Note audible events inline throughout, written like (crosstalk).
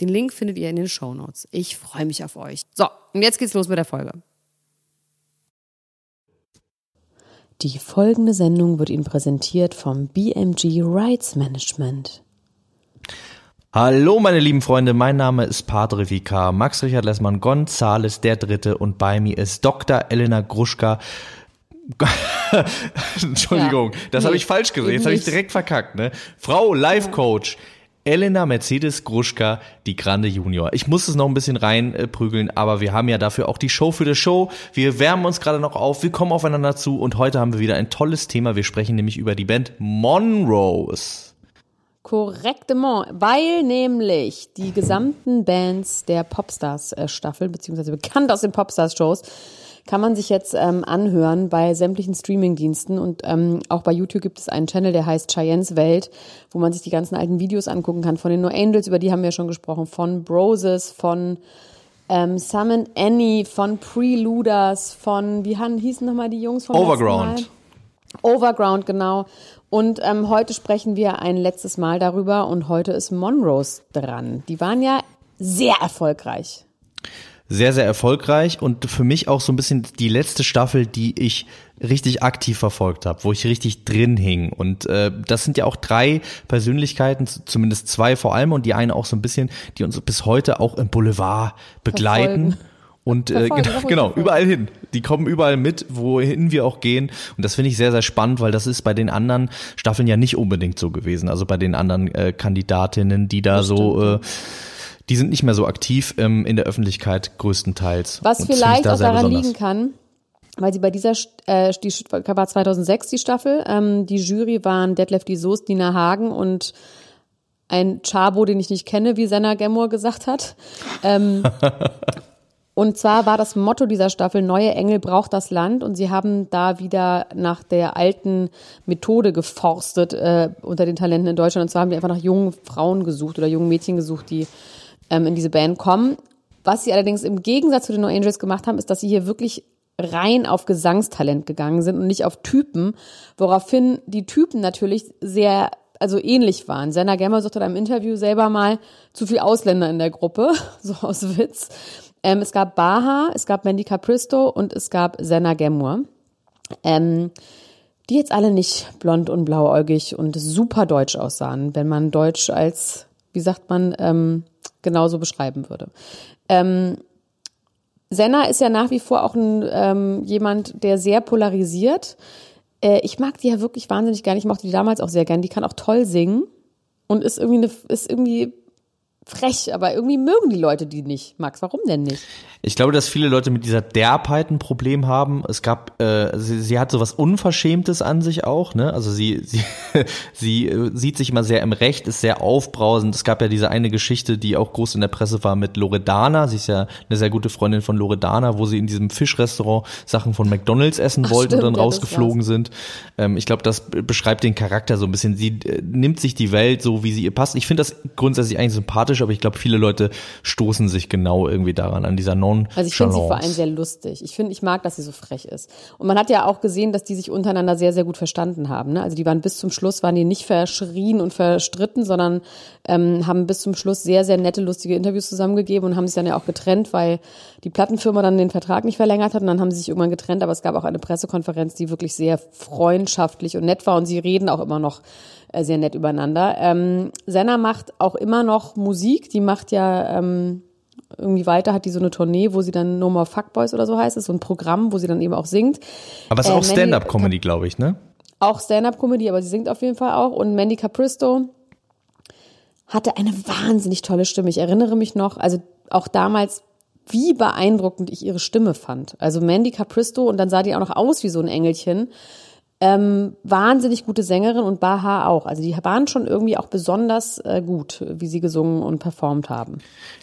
Den Link findet ihr in den Show Notes. Ich freue mich auf euch. So, und jetzt geht's los mit der Folge. Die folgende Sendung wird Ihnen präsentiert vom BMG Rights Management. Hallo meine lieben Freunde, mein Name ist Padre Vicar Max Richard Lessmann Gonzales der Dritte und bei mir ist Dr. Elena Gruschka. (laughs) Entschuldigung, ja, das nee, habe ich falsch gesehen, jetzt habe ich direkt verkackt, ne? Frau Life Coach. Ja. Elena Mercedes Gruschka, die Grande Junior. Ich muss es noch ein bisschen reinprügeln, aber wir haben ja dafür auch die Show für die Show. Wir wärmen uns gerade noch auf, wir kommen aufeinander zu und heute haben wir wieder ein tolles Thema. Wir sprechen nämlich über die Band Monrose. Korrektement, weil nämlich die gesamten Bands der Popstars-Staffel, äh, beziehungsweise bekannt aus den Popstars-Shows, kann man sich jetzt ähm, anhören bei sämtlichen Streamingdiensten und ähm, auch bei YouTube gibt es einen Channel, der heißt Cheyennes Welt, wo man sich die ganzen alten Videos angucken kann von den No Angels, über die haben wir schon gesprochen, von Broses, von ähm, Summon Annie, von Preluders, von, wie hießen nochmal die Jungs von Overground. Overground, genau. Und ähm, heute sprechen wir ein letztes Mal darüber und heute ist Monrose dran. Die waren ja sehr erfolgreich sehr, sehr erfolgreich und für mich auch so ein bisschen die letzte Staffel, die ich richtig aktiv verfolgt habe, wo ich richtig drin hing. Und äh, das sind ja auch drei Persönlichkeiten, zumindest zwei vor allem und die eine auch so ein bisschen, die uns bis heute auch im Boulevard begleiten. Verfolgen. Und äh, genau, genau überall hin. Die kommen überall mit, wohin wir auch gehen. Und das finde ich sehr, sehr spannend, weil das ist bei den anderen Staffeln ja nicht unbedingt so gewesen. Also bei den anderen äh, Kandidatinnen, die da so äh, die sind nicht mehr so aktiv ähm, in der Öffentlichkeit größtenteils. Was vielleicht da auch daran besonders. liegen kann, weil sie bei dieser, äh, die war 2006 die Staffel, ähm, die Jury waren Detlef die Soest, Nina Hagen und ein Chabo, den ich nicht kenne, wie Senna Gemmour gesagt hat. Ähm, (laughs) und zwar war das Motto dieser Staffel, neue Engel braucht das Land. Und sie haben da wieder nach der alten Methode geforstet äh, unter den Talenten in Deutschland. Und zwar haben die einfach nach jungen Frauen gesucht oder jungen Mädchen gesucht, die ähm, in diese Band kommen. Was sie allerdings im Gegensatz zu den No Angels gemacht haben, ist, dass sie hier wirklich rein auf Gesangstalent gegangen sind und nicht auf Typen, woraufhin die Typen natürlich sehr also ähnlich waren. Senna Gemmer suchte in einem Interview selber mal zu viel Ausländer in der Gruppe, (laughs) so aus Witz. Ähm, es gab Baha, es gab Mandy Capristo und es gab Senna Gemur. Ähm, die jetzt alle nicht blond und blauäugig und super deutsch aussahen, wenn man Deutsch als, wie sagt man, ähm, genauso beschreiben würde. Ähm, Senna ist ja nach wie vor auch ein, ähm, jemand, der sehr polarisiert. Äh, ich mag die ja wirklich wahnsinnig gerne. Ich mochte die damals auch sehr gern. Die kann auch toll singen und ist irgendwie eine, ist irgendwie frech, aber irgendwie mögen die Leute die nicht. Max, warum denn nicht? Ich glaube, dass viele Leute mit dieser Derbheit ein Problem haben. Es gab, äh, sie, sie hat so was Unverschämtes an sich auch, ne? Also sie, (laughs) sie, sie äh, sieht sich immer sehr im Recht, ist sehr aufbrausend. Es gab ja diese eine Geschichte, die auch groß in der Presse war mit Loredana. Sie ist ja eine sehr gute Freundin von Loredana, wo sie in diesem Fischrestaurant Sachen von McDonalds essen Ach, wollten stimmt, und dann ja, rausgeflogen sind. Ähm, ich glaube, das beschreibt den Charakter so ein bisschen. Sie äh, nimmt sich die Welt so, wie sie ihr passt. Ich finde das grundsätzlich eigentlich sympathisch, aber ich glaube, viele Leute stoßen sich genau irgendwie daran, an dieser non Also ich finde sie vor allem sehr lustig. Ich finde, ich mag, dass sie so frech ist. Und man hat ja auch gesehen, dass die sich untereinander sehr, sehr gut verstanden haben. Ne? Also die waren bis zum Schluss, waren die nicht verschrien und verstritten, sondern ähm, haben bis zum Schluss sehr, sehr nette, lustige Interviews zusammengegeben und haben sich dann ja auch getrennt, weil die Plattenfirma dann den Vertrag nicht verlängert hat und dann haben sie sich irgendwann getrennt. Aber es gab auch eine Pressekonferenz, die wirklich sehr freundschaftlich und nett war und sie reden auch immer noch äh, sehr nett übereinander. Ähm, Senna macht auch immer noch Musik. Die macht ja ähm, irgendwie weiter, hat die so eine Tournee, wo sie dann No More Fuckboys oder so heißt. Ist so ein Programm, wo sie dann eben auch singt. Aber es ist äh, auch Stand-Up-Comedy, glaube ich, ne? Auch Stand-Up-Comedy, aber sie singt auf jeden Fall auch. Und Mandy Capristo hatte eine wahnsinnig tolle Stimme. Ich erinnere mich noch, also auch damals wie beeindruckend ich ihre Stimme fand. Also Mandy Capristo und dann sah die auch noch aus wie so ein Engelchen. Ähm, wahnsinnig gute Sängerin und Baha auch. Also die waren schon irgendwie auch besonders äh, gut, wie sie gesungen und performt haben.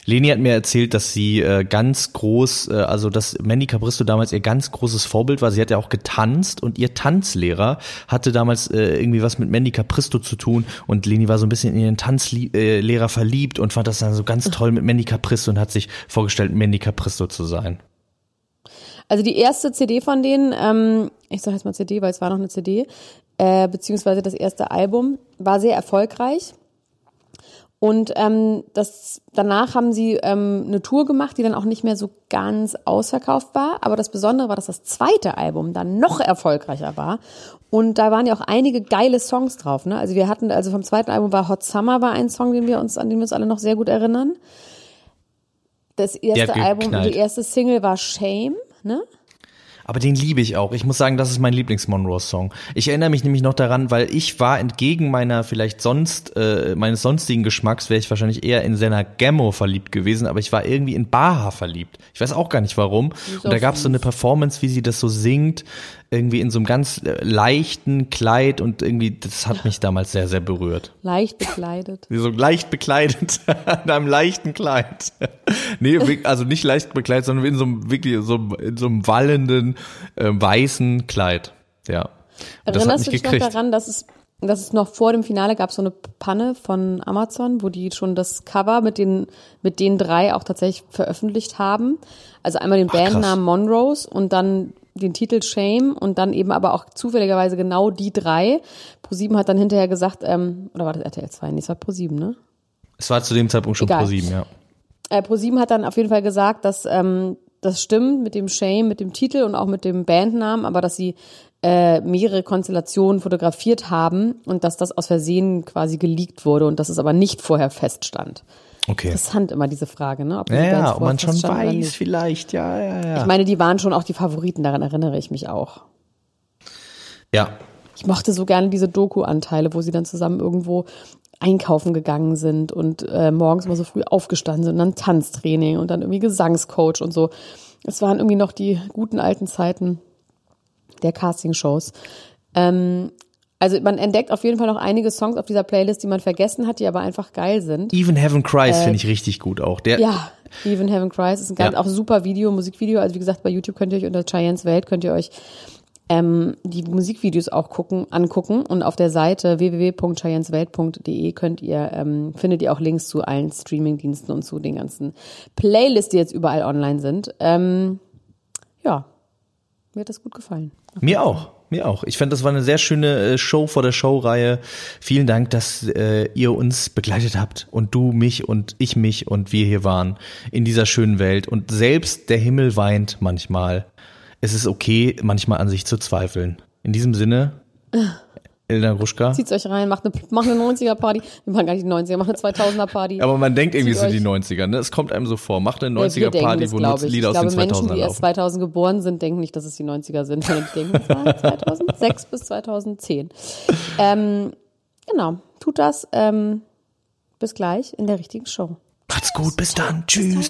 Leni hat mir erzählt, dass sie äh, ganz groß, äh, also dass Mandy Cabristo damals ihr ganz großes Vorbild war. Sie hat ja auch getanzt und ihr Tanzlehrer hatte damals äh, irgendwie was mit Mandy Capristo zu tun und Leni war so ein bisschen in ihren Tanzlehrer verliebt und fand das dann so ganz toll mit Mandy Capristo und hat sich vorgestellt, Mandy Capristo zu sein. Also die erste CD von denen, ähm, ich sage jetzt mal CD, weil es war noch eine CD, äh, beziehungsweise das erste Album, war sehr erfolgreich. Und ähm, das, danach haben sie ähm, eine Tour gemacht, die dann auch nicht mehr so ganz ausverkauft war. Aber das Besondere war, dass das zweite Album dann noch erfolgreicher war. Und da waren ja auch einige geile Songs drauf. Ne? Also wir hatten, also vom zweiten Album war Hot Summer war ein Song, den wir uns, an den wir uns alle noch sehr gut erinnern. Das erste Album, die erste Single war Shame ne? Aber den liebe ich auch. Ich muss sagen, das ist mein Lieblings-Monroe-Song. Ich erinnere mich nämlich noch daran, weil ich war entgegen meiner vielleicht sonst, äh, meines sonstigen Geschmacks, wäre ich wahrscheinlich eher in Senna Gemmo verliebt gewesen, aber ich war irgendwie in Baha verliebt. Ich weiß auch gar nicht warum. Und da gab es so eine Performance, wie sie das so singt irgendwie in so einem ganz äh, leichten Kleid und irgendwie, das hat mich damals sehr, sehr berührt. Leicht bekleidet. (laughs) Wie so leicht bekleidet, (laughs) in einem leichten Kleid. (laughs) nee, also nicht leicht bekleidet, sondern in so einem, wirklich so, in so einem wallenden, äh, weißen Kleid. Ja. Und Erinnerst du dich gekriegt. noch daran, dass es dass es noch vor dem Finale gab so eine Panne von Amazon, wo die schon das Cover mit den mit den drei auch tatsächlich veröffentlicht haben. Also einmal den Ach, Bandnamen Monrose und dann den Titel Shame und dann eben aber auch zufälligerweise genau die drei. ProSieben hat dann hinterher gesagt, ähm, oder war das RTL 2? Nee, es war ProSieben, ne? Es war zu dem Zeitpunkt schon ProSieben, ja. Äh, ProSieben hat dann auf jeden Fall gesagt, dass ähm, das stimmt mit dem Shame, mit dem Titel und auch mit dem Bandnamen, aber dass sie äh, mehrere Konstellationen fotografiert haben und dass das aus Versehen quasi geleakt wurde und dass es aber nicht vorher feststand. Okay. Interessant immer diese Frage, ne? Ob ja, ja, ob man schon weiß, vielleicht, ja, ja, ja. Ich meine, die waren schon auch die Favoriten, daran erinnere ich mich auch. Ja. Ich mochte so gerne diese Doku-Anteile, wo sie dann zusammen irgendwo einkaufen gegangen sind und äh, morgens immer so früh aufgestanden sind und dann Tanztraining und dann irgendwie Gesangscoach und so. Es waren irgendwie noch die guten alten Zeiten der Castingshows. Ähm, also man entdeckt auf jeden Fall noch einige Songs auf dieser Playlist, die man vergessen hat, die aber einfach geil sind. Even Heaven Cries äh, finde ich richtig gut auch. Der ja, Even Heaven Cries ist ein ganz ja. auch super Video, Musikvideo. Also wie gesagt, bei YouTube könnt ihr euch unter Cheyennes Welt könnt ihr euch ähm, die Musikvideos auch gucken, angucken und auf der Seite www.cheyenneswelt.de könnt ihr ähm, findet ihr auch Links zu allen Streamingdiensten und zu den ganzen Playlists, die jetzt überall online sind. Ähm, ja, mir hat das gut gefallen. Mir auch. Mir auch. Ich fand, das war eine sehr schöne äh, Show vor der Showreihe. Vielen Dank, dass äh, ihr uns begleitet habt und du mich und ich mich und wir hier waren in dieser schönen Welt. Und selbst der Himmel weint manchmal. Es ist okay, manchmal an sich zu zweifeln. In diesem Sinne. Elena Gruschka. Zieht's euch rein, macht eine, macht eine 90er-Party. Wir machen gar nicht die 90er, macht eine 2000er-Party. Aber man denkt irgendwie, es sind die 90er, ne? Es kommt einem so vor. Macht eine 90er-Party, wo nur Lieder aus den 2000er Menschen, die erst 2000 geboren sind, denken nicht, dass es die 90er sind. Die (laughs) denken, es war 2006 bis 2010. Ähm, genau, tut das. Ähm, bis gleich in der richtigen Show. Macht's gut, bis dann. Tschüss.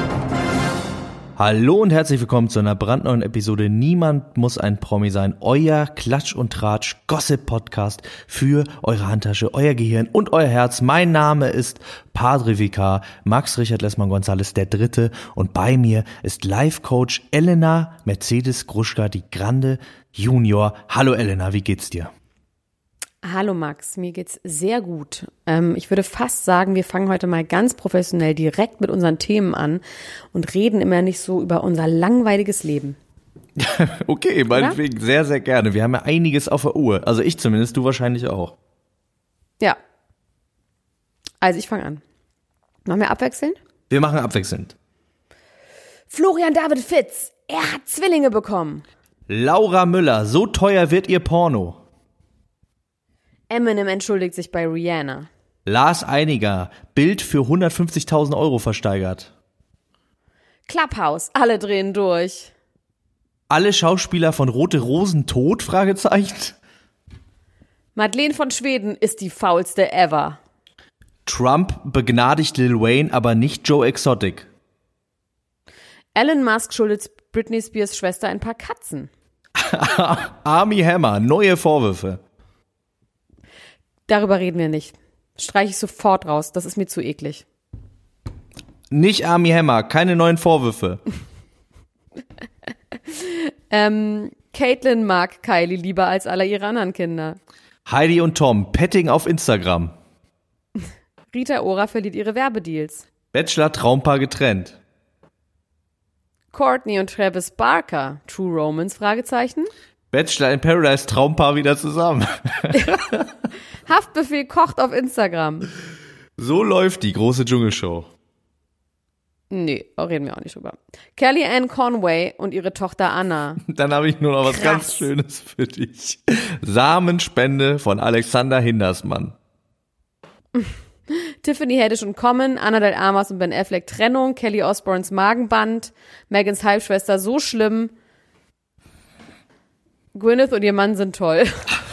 Hallo und herzlich willkommen zu einer brandneuen Episode Niemand muss ein Promi sein. Euer Klatsch und Tratsch Gossip Podcast für eure Handtasche, euer Gehirn und euer Herz. Mein Name ist Padre Vicar, Max Richard Lessmann Gonzales der Dritte und bei mir ist Life Coach Elena Mercedes Gruschka, die Grande Junior. Hallo Elena, wie geht's dir? Hallo Max, mir geht's sehr gut. Ähm, ich würde fast sagen, wir fangen heute mal ganz professionell direkt mit unseren Themen an und reden immer nicht so über unser langweiliges Leben. (laughs) okay, meinetwegen sehr, sehr gerne. Wir haben ja einiges auf der Uhr. Also ich zumindest, du wahrscheinlich auch. Ja. Also ich fange an. Machen wir abwechselnd? Wir machen abwechselnd. Florian David Fitz, er hat Zwillinge bekommen. Laura Müller, so teuer wird ihr Porno. Eminem entschuldigt sich bei Rihanna. Lars Einiger, Bild für 150.000 Euro versteigert. Clubhouse, alle drehen durch. Alle Schauspieler von Rote Rosen tot? Fragezeichen. Madeleine von Schweden ist die faulste ever. Trump begnadigt Lil Wayne, aber nicht Joe Exotic. Elon Musk schuldet Britney Spears Schwester ein paar Katzen. (laughs) Army Hammer, neue Vorwürfe. Darüber reden wir nicht. Streiche ich sofort raus, das ist mir zu eklig. Nicht Army Hammer, keine neuen Vorwürfe. (laughs) ähm, Caitlin mag Kylie lieber als alle ihre anderen Kinder. Heidi und Tom, Petting auf Instagram. (laughs) Rita Ora verliert ihre Werbedeals. Bachelor Traumpaar getrennt. Courtney und Travis Barker, True Romance, Fragezeichen. Bachelor in Paradise Traumpaar wieder zusammen. (laughs) Haftbefehl kocht auf Instagram. So läuft die große Dschungelshow. Nee, reden wir auch nicht drüber. Kelly Ann Conway und ihre Tochter Anna. (laughs) Dann habe ich nur noch was Krass. ganz Schönes für dich. Samenspende von Alexander Hindersmann. (laughs) Tiffany Haddish und Common, Anna Del Amas und Ben Affleck Trennung, Kelly Osborns Magenband, Megans Halbschwester so schlimm. Gwyneth und ihr Mann sind toll.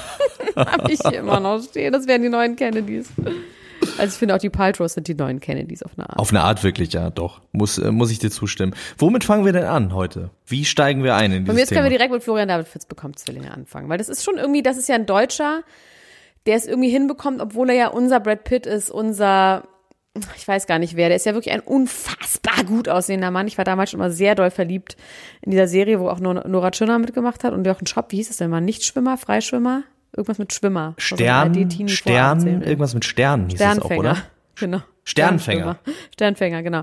(laughs) Hab ich hier immer noch stehen. Das wären die neuen Kennedys. Also ich finde auch die Paltrows sind die neuen Kennedys auf eine Art. Auf eine Art wirklich, ja, doch. Muss, äh, muss ich dir zustimmen. Womit fangen wir denn an heute? Wie steigen wir ein in dieses Und jetzt Thema? können wir direkt mit Florian David Fitz bekommt Zwillinge anfangen. Weil das ist schon irgendwie, das ist ja ein Deutscher, der es irgendwie hinbekommt, obwohl er ja unser Brad Pitt ist, unser, ich weiß gar nicht wer, der ist ja wirklich ein unfassbar gut aussehender Mann. Ich war damals schon mal sehr doll verliebt in dieser Serie, wo auch Nora Tschirner mitgemacht hat und Jochen Schopp, wie hieß es denn mal? Nichtschwimmer, Freischwimmer? Irgendwas mit Schwimmer. Stern, also Stern, irgendwas mit Sternen hieß es auch, oder? (laughs) Genau. Sternfänger. Sternfänger, genau.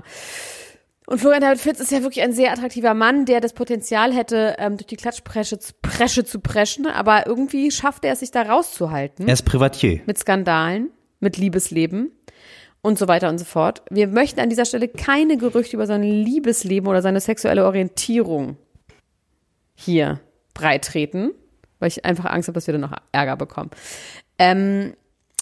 Und Florian David Fitz ist ja wirklich ein sehr attraktiver Mann, der das Potenzial hätte, ähm, durch die Klatschpresche zu, Presche zu preschen, aber irgendwie schafft er es, sich da rauszuhalten. Er ist Privatier. Mit Skandalen, mit Liebesleben und so weiter und so fort. Wir möchten an dieser Stelle keine Gerüchte über sein Liebesleben oder seine sexuelle Orientierung hier breitreten, weil ich einfach Angst habe, dass wir dann noch Ärger bekommen. Ähm,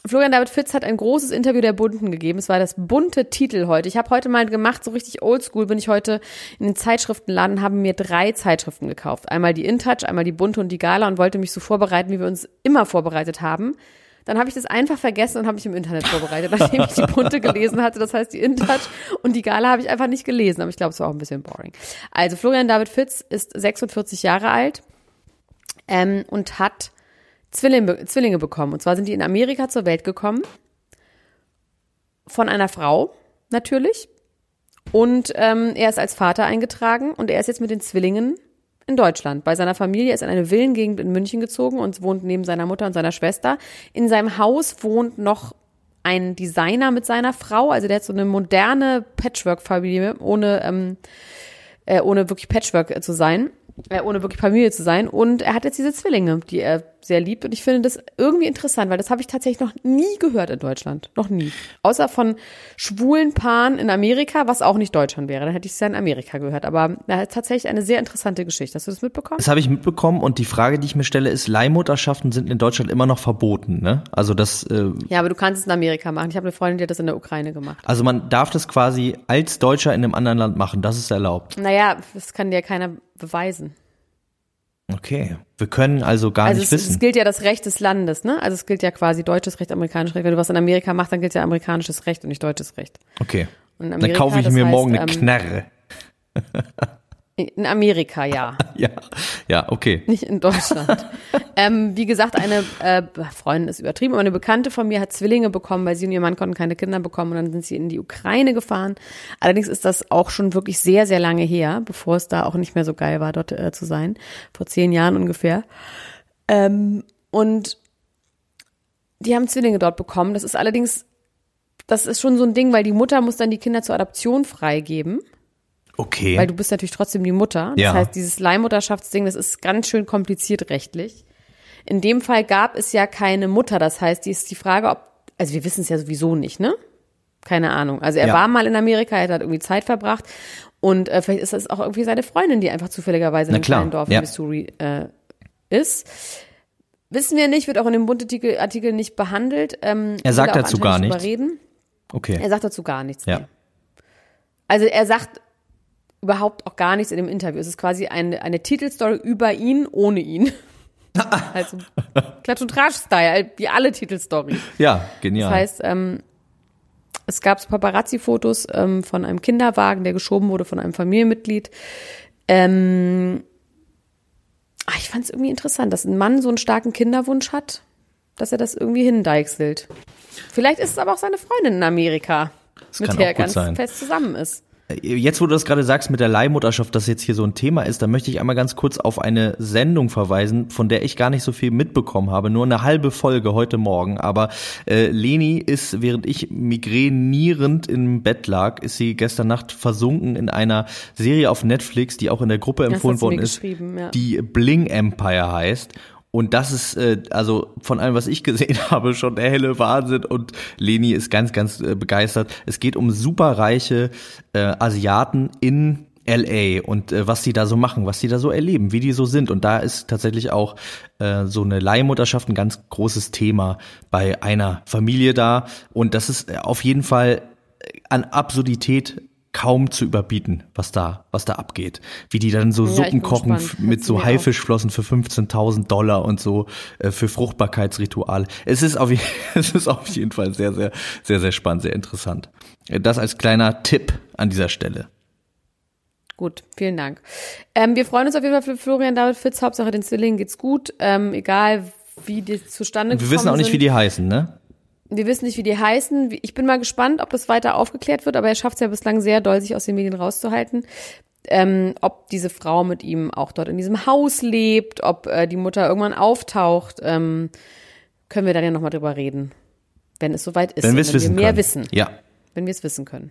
Florian David Fitz hat ein großes Interview der Bunten gegeben. Es war das bunte Titel heute. Ich habe heute mal gemacht, so richtig oldschool bin ich heute in den Zeitschriftenladen, habe mir drei Zeitschriften gekauft. Einmal die InTouch, einmal die Bunte und die Gala und wollte mich so vorbereiten, wie wir uns immer vorbereitet haben. Dann habe ich das einfach vergessen und habe mich im Internet vorbereitet, (laughs) nachdem ich die Bunte gelesen hatte. Das heißt, die InTouch und die Gala habe ich einfach nicht gelesen, aber ich glaube, es war auch ein bisschen boring. Also Florian David Fitz ist 46 Jahre alt ähm, und hat Zwillinge, Zwillinge bekommen. Und zwar sind die in Amerika zur Welt gekommen. Von einer Frau, natürlich. Und ähm, er ist als Vater eingetragen und er ist jetzt mit den Zwillingen in Deutschland. Bei seiner Familie ist er in eine Villengegend in München gezogen und wohnt neben seiner Mutter und seiner Schwester. In seinem Haus wohnt noch ein Designer mit seiner Frau. Also der hat so eine moderne Patchwork-Familie, ohne, ähm, äh, ohne wirklich Patchwork zu sein äh, ohne wirklich Familie zu sein. Und er hat jetzt diese Zwillinge, die er sehr liebt. Und ich finde das irgendwie interessant, weil das habe ich tatsächlich noch nie gehört in Deutschland. Noch nie. Außer von schwulen Paaren in Amerika, was auch nicht Deutschland wäre. Dann hätte ich es ja in Amerika gehört. Aber da ist tatsächlich eine sehr interessante Geschichte. Hast du das mitbekommen? Das habe ich mitbekommen. Und die Frage, die ich mir stelle, ist, Leihmutterschaften sind in Deutschland immer noch verboten, ne? Also das. Äh, ja, aber du kannst es in Amerika machen. Ich habe eine Freundin, die hat das in der Ukraine gemacht. Also man darf das quasi als Deutscher in einem anderen Land machen. Das ist erlaubt. Naja, das kann dir keiner beweisen. Okay, wir können also gar also nicht es, wissen. Es gilt ja das Recht des Landes, ne? Also es gilt ja quasi deutsches Recht, amerikanisches Recht. Wenn du was in Amerika machst, dann gilt ja amerikanisches Recht und nicht deutsches Recht. Okay. Amerika, dann kaufe ich mir heißt, morgen eine ähm, Knarre. In Amerika, ja. (laughs) ja, ja, okay. Nicht in Deutschland. (laughs) ähm, wie gesagt, eine äh, Freundin ist übertrieben, aber eine Bekannte von mir hat Zwillinge bekommen, weil sie und ihr Mann konnten keine Kinder bekommen und dann sind sie in die Ukraine gefahren. Allerdings ist das auch schon wirklich sehr, sehr lange her, bevor es da auch nicht mehr so geil war, dort äh, zu sein. Vor zehn Jahren ungefähr. Ähm, und die haben Zwillinge dort bekommen. Das ist allerdings, das ist schon so ein Ding, weil die Mutter muss dann die Kinder zur Adoption freigeben. Okay. Weil du bist natürlich trotzdem die Mutter. Das ja. heißt, dieses Leihmutterschaftsding, das ist ganz schön kompliziert rechtlich. In dem Fall gab es ja keine Mutter. Das heißt, die ist die Frage, ob, also wir wissen es ja sowieso nicht, ne? Keine Ahnung. Also er Ja. war mal in Amerika, er hat irgendwie Zeit verbracht. Und äh, vielleicht ist das auch irgendwie seine Freundin, die einfach zufälligerweise in einem kleinen Dorf ja. in Missouri äh, ist. Wissen wir nicht, wird auch in dem Bunte-Artikel Artikel nicht behandelt. Ähm, er sagt dazu gar nichts. Reden. Okay. Er sagt dazu gar nichts. Ja. Nee. Also er sagt überhaupt auch gar nichts in dem Interview. Es ist quasi eine, eine Titelstory über ihn, ohne ihn. (laughs) also Klatsch- und Tratsch-Style, wie alle Titelstory. Ja, genial. Das heißt, ähm, es gab so Paparazzi-Fotos ähm, von einem Kinderwagen, der geschoben wurde von einem Familienmitglied. Ähm, ach, ich fand es irgendwie interessant, dass ein Mann so einen starken Kinderwunsch hat, dass er das irgendwie hindeichselt. Vielleicht ist es aber auch seine Freundin in Amerika, Das mit der er ganz sein. fest zusammen ist. Jetzt, wo du das gerade sagst mit der Leihmutterschaft, dass jetzt hier so ein Thema ist, da möchte ich einmal ganz kurz auf eine Sendung verweisen, von der ich gar nicht so viel mitbekommen habe, nur eine halbe Folge heute Morgen. Aber äh, Leni ist, während ich migränierend im Bett lag, ist sie gestern Nacht versunken in einer Serie auf Netflix, die auch in der Gruppe empfohlen worden ist, ja. die Bling Empire heißt. Und das ist, äh, also von allem, was ich gesehen (laughs) habe, schon der helle Wahnsinn. Und Leni ist ganz, ganz äh, begeistert. Es geht um superreiche äh, Asiaten in LA und äh, was die da so machen, was die da so erleben, wie die so sind. Und da ist tatsächlich auch äh, so eine Leihmutterschaft ein ganz großes Thema bei einer Familie da. Und das ist äh, auf jeden Fall äh, an Absurdität kaum zu überbieten, was da, was da abgeht. Wie die dann so Ja, Suppen kochen mit so. Haifischflossen für 15.000 Dollar und so äh, für Fruchtbarkeitsrituale. Es ist auf, (laughs) es ist auf jeden Fall sehr, sehr, sehr, sehr spannend, sehr interessant. Äh, Das als kleiner Tipp an dieser Stelle. Gut, vielen Dank. Ähm, wir freuen uns auf jeden Fall für Florian David Fitz. Hauptsache den Zwillingen geht's gut. Ähm, egal, wie die zustande Wir gekommen wissen auch nicht, sind. wie die heißen, ne? Wir wissen nicht, wie die heißen. Ich bin mal gespannt, ob das weiter aufgeklärt wird, aber er schafft es ja bislang sehr doll, sich aus den Medien rauszuhalten. Ähm, ob diese Frau mit ihm auch dort in diesem Haus lebt, ob äh, die Mutter irgendwann auftaucht, ähm, können wir dann ja nochmal drüber reden, wenn es soweit ist. Wenn wenn wir mehr können. wissen. Ja. Wenn wir es wissen können.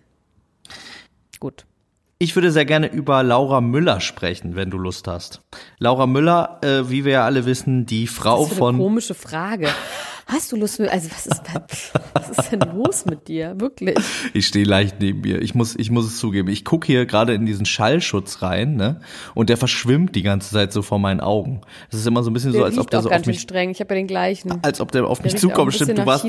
Gut. Ich würde sehr gerne über Laura Müller sprechen, wenn du Lust hast. Laura Müller, äh, wie wir ja alle wissen, die Frau Das ist eine von komische Frage. Hast du Lust mit, also was ist, was ist denn los mit dir? Wirklich? Ich stehe leicht neben mir. Ich muss, ich muss es zugeben. Ich gucke hier gerade in diesen Schallschutz rein, ne? Und der verschwimmt die ganze Zeit so vor meinen Augen. Es ist immer so ein bisschen Der so, als ob der so ganz auf mich, streng. Ich habe ja den gleichen. als ob der auf mich auch ein zukommt. Stimmt, du warst,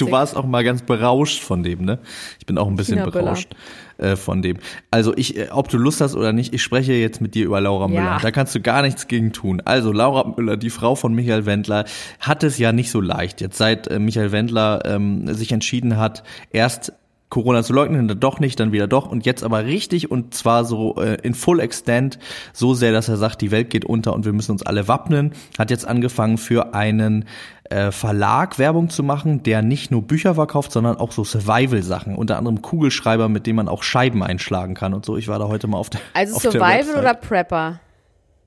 du warst auch mal ganz berauscht von dem, ne? Ich bin auch ein bisschen berauscht äh, von dem. Also ich, äh, ob du Lust hast oder nicht, ich spreche jetzt mit dir über Laura Ja. Müller. Da kannst du gar nichts gegen tun. Also Laura Müller, die Frau von Michael Wendler, hat es ja nicht so leicht. Jetzt seit äh, Michael Wendler ähm, sich entschieden hat, erst Corona zu leugnen, dann doch nicht, dann wieder doch und jetzt aber richtig und zwar so äh, in full extent, so sehr, dass er sagt, die Welt geht unter und wir müssen uns alle wappnen, hat jetzt angefangen für einen äh, Verlag Werbung zu machen, der nicht nur Bücher verkauft, sondern auch so Survival-Sachen, unter anderem Kugelschreiber, mit dem man auch Scheiben einschlagen kann und so. Ich war da heute mal auf der Also auf der Survival Website. oder Prepper?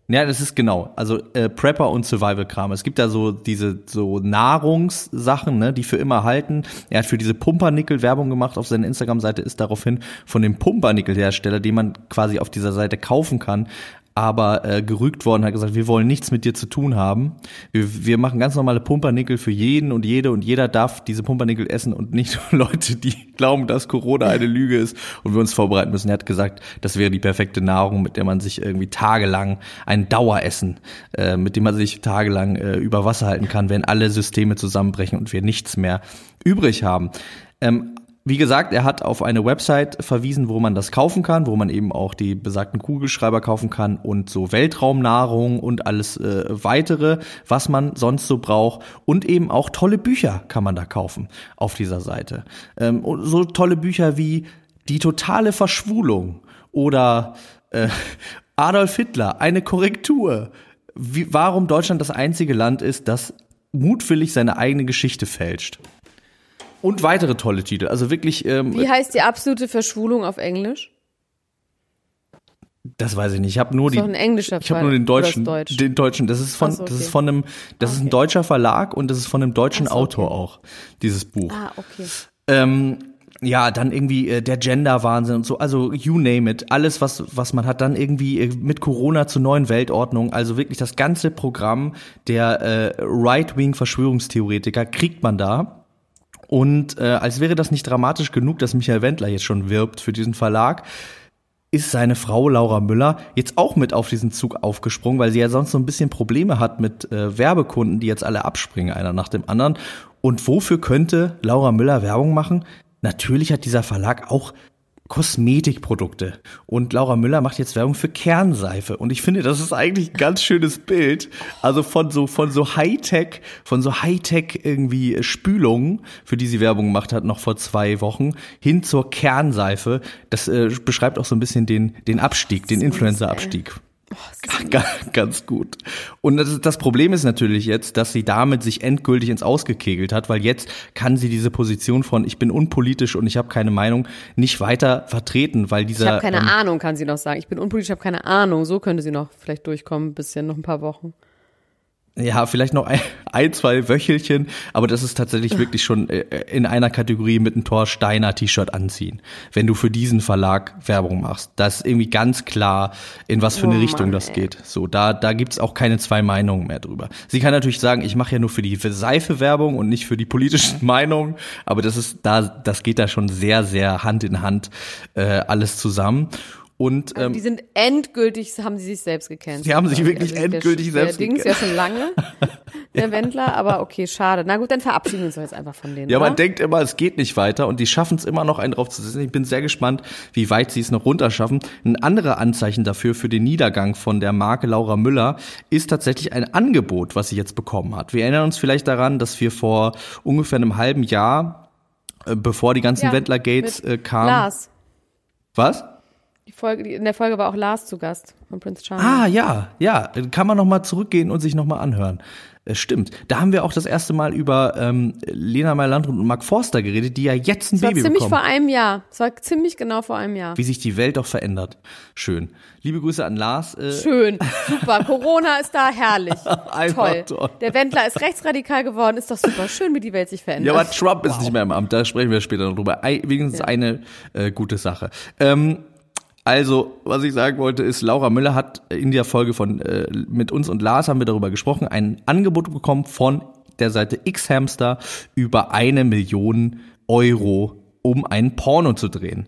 Ja, das ist genau. Also äh, Prepper und Survival-Kram. Es gibt da so diese so Nahrungssachen, ne, die für immer halten. Er hat für diese Pumpernickel Werbung gemacht auf seiner Instagram-Seite, ist daraufhin von dem Pumpernickel-Hersteller, den man quasi auf dieser Seite kaufen kann, aber äh, gerügt worden, hat gesagt, wir wollen nichts mit dir zu tun haben. Wir, wir machen ganz normale Pumpernickel für jeden und jede und jeder darf diese Pumpernickel essen und nicht (laughs) Leute, die glauben, dass Corona eine Lüge ist und wir uns vorbereiten müssen. Er hat gesagt, das wäre die perfekte Nahrung, mit der man sich irgendwie tagelang ein Daueressen, äh, mit dem man sich tagelang äh, über Wasser halten kann, wenn alle Systeme zusammenbrechen und wir nichts mehr übrig haben. Ähm, wie gesagt, er hat auf eine Website verwiesen, wo man das kaufen kann, wo man eben auch die besagten Kugelschreiber kaufen kann und so Weltraumnahrung und alles äh, weitere, was man sonst so braucht. Und eben auch tolle Bücher kann man da kaufen auf dieser Seite. Ähm, so tolle Bücher wie Die totale Verschwulung oder äh, Adolf Hitler, eine Korrektur. Wie, warum Deutschland das einzige Land ist, das mutwillig seine eigene Geschichte fälscht. Und weitere tolle Titel. Also wirklich, ähm, Wie heißt die absolute Verschwulung auf Englisch? das weiß ich nicht. Ich habe nur Ist die. doch ein englischer Ich habe nur den deutschen. Deutsch? Den deutschen. Das ist von, so, das ist okay. von einem, das ist ein Okay. deutscher Verlag und das ist von einem deutschen so, Autor okay. auch. Dieses Buch. Ah, okay. Ähm, ja, dann irgendwie äh, der Gender-Wahnsinn und so, also you name it, alles, was, was man hat, dann irgendwie äh, mit Corona zur neuen Weltordnung, also wirklich das ganze Programm der äh, Right-Wing-Verschwörungstheoretiker kriegt man da. Und äh, als wäre das nicht dramatisch genug, dass Michael Wendler jetzt schon wirbt für diesen Verlag, ist seine Frau Laura Müller jetzt auch mit auf diesen Zug aufgesprungen, weil sie ja sonst so ein bisschen Probleme hat mit äh, Werbekunden, die jetzt alle abspringen, einer nach dem anderen. Und wofür könnte Laura Müller Werbung machen? Natürlich hat dieser Verlag auch Kosmetikprodukte. Und Laura Müller macht jetzt Werbung für Kernseife. Und ich finde, das ist eigentlich ein ganz schönes Bild. Also von so, von so Hightech, von so Hightech irgendwie Spülungen, für die sie Werbung gemacht hat, noch vor zwei Wochen, hin zur Kernseife. Das äh, beschreibt auch so ein bisschen den, den Abstieg, den Influencer-Abstieg. Oh, ganz gut. Und das, das, Problem ist natürlich jetzt, dass sie damit sich endgültig ins Ausgekegelt hat, weil jetzt kann sie diese Position von ich bin unpolitisch und ich habe keine Meinung nicht weiter vertreten, weil dieser. Ich habe keine ähm, Ahnung, kann sie noch sagen. Ich bin unpolitisch, ich habe keine Ahnung. So könnte sie noch vielleicht durchkommen, bisschen, noch ein paar Wochen. Ja, vielleicht noch (laughs) ein, zwei Wöchelchen, aber das ist tatsächlich wirklich schon äh, in einer Kategorie mit einem Thor Steiner T-Shirt anziehen. Wenn du für diesen Verlag Werbung machst, das ist irgendwie ganz klar, in was für eine oh Richtung Mann, das geht. So, da, da gibt's auch keine zwei Meinungen mehr drüber. Sie kann natürlich sagen, ich mache ja nur für die Seife Werbung und nicht für die politischen Meinungen, aber das ist da, das geht da schon sehr, sehr Hand in Hand äh, alles zusammen. Und, also ähm, die sind endgültig, haben sie sich selbst gekannt. Sie haben sich wirklich also endgültig der, selbst Der Dings ja schon lange, (laughs) der ja. Wendler, aber okay, schade. Na gut, dann verabschieden wir uns jetzt einfach von denen. Ja, oder? man denkt immer, es geht nicht weiter und die schaffen es immer noch, einen draufzusetzen. Ich bin sehr gespannt, wie weit sie es noch runterschaffen. Ein anderer Anzeichen dafür, für den Niedergang von der Marke Laura Müller, ist tatsächlich ein Angebot, was sie jetzt bekommen hat. Wir erinnern uns vielleicht daran, dass wir vor ungefähr einem halben Jahr, äh, bevor die ganzen ja, Wendler-Gates äh, kamen. Lars. Was? Folge, in der Folge war auch Lars zu Gast von Prince Charming. Ah, ja, ja. Kann man nochmal zurückgehen und sich nochmal anhören. Es stimmt. Da haben wir auch das erste Mal über ähm, Lena Meyer-Landrut und Mark Forster geredet, die ja jetzt ein das Baby war ziemlich bekommen. vor einem Jahr. Es war ziemlich genau vor einem Jahr. Wie sich die Welt doch verändert. Schön. Liebe Grüße an Lars. Äh Schön. Super. Corona ist da herrlich. (laughs) toll. toll. Der Wendler ist rechtsradikal geworden. Ist doch super. Schön, wie die Welt sich verändert. Ja, aber Trump wow. ist nicht mehr im Amt. Da sprechen wir später noch drüber. Wenigstens ja. eine äh, gute Sache. Ähm, also, was ich sagen wollte, ist, Laura Müller hat in der Folge von äh, mit uns und Lars haben wir darüber gesprochen, ein Angebot bekommen von der Seite X-Hamster über eine Million Euro, um einen Porno zu drehen.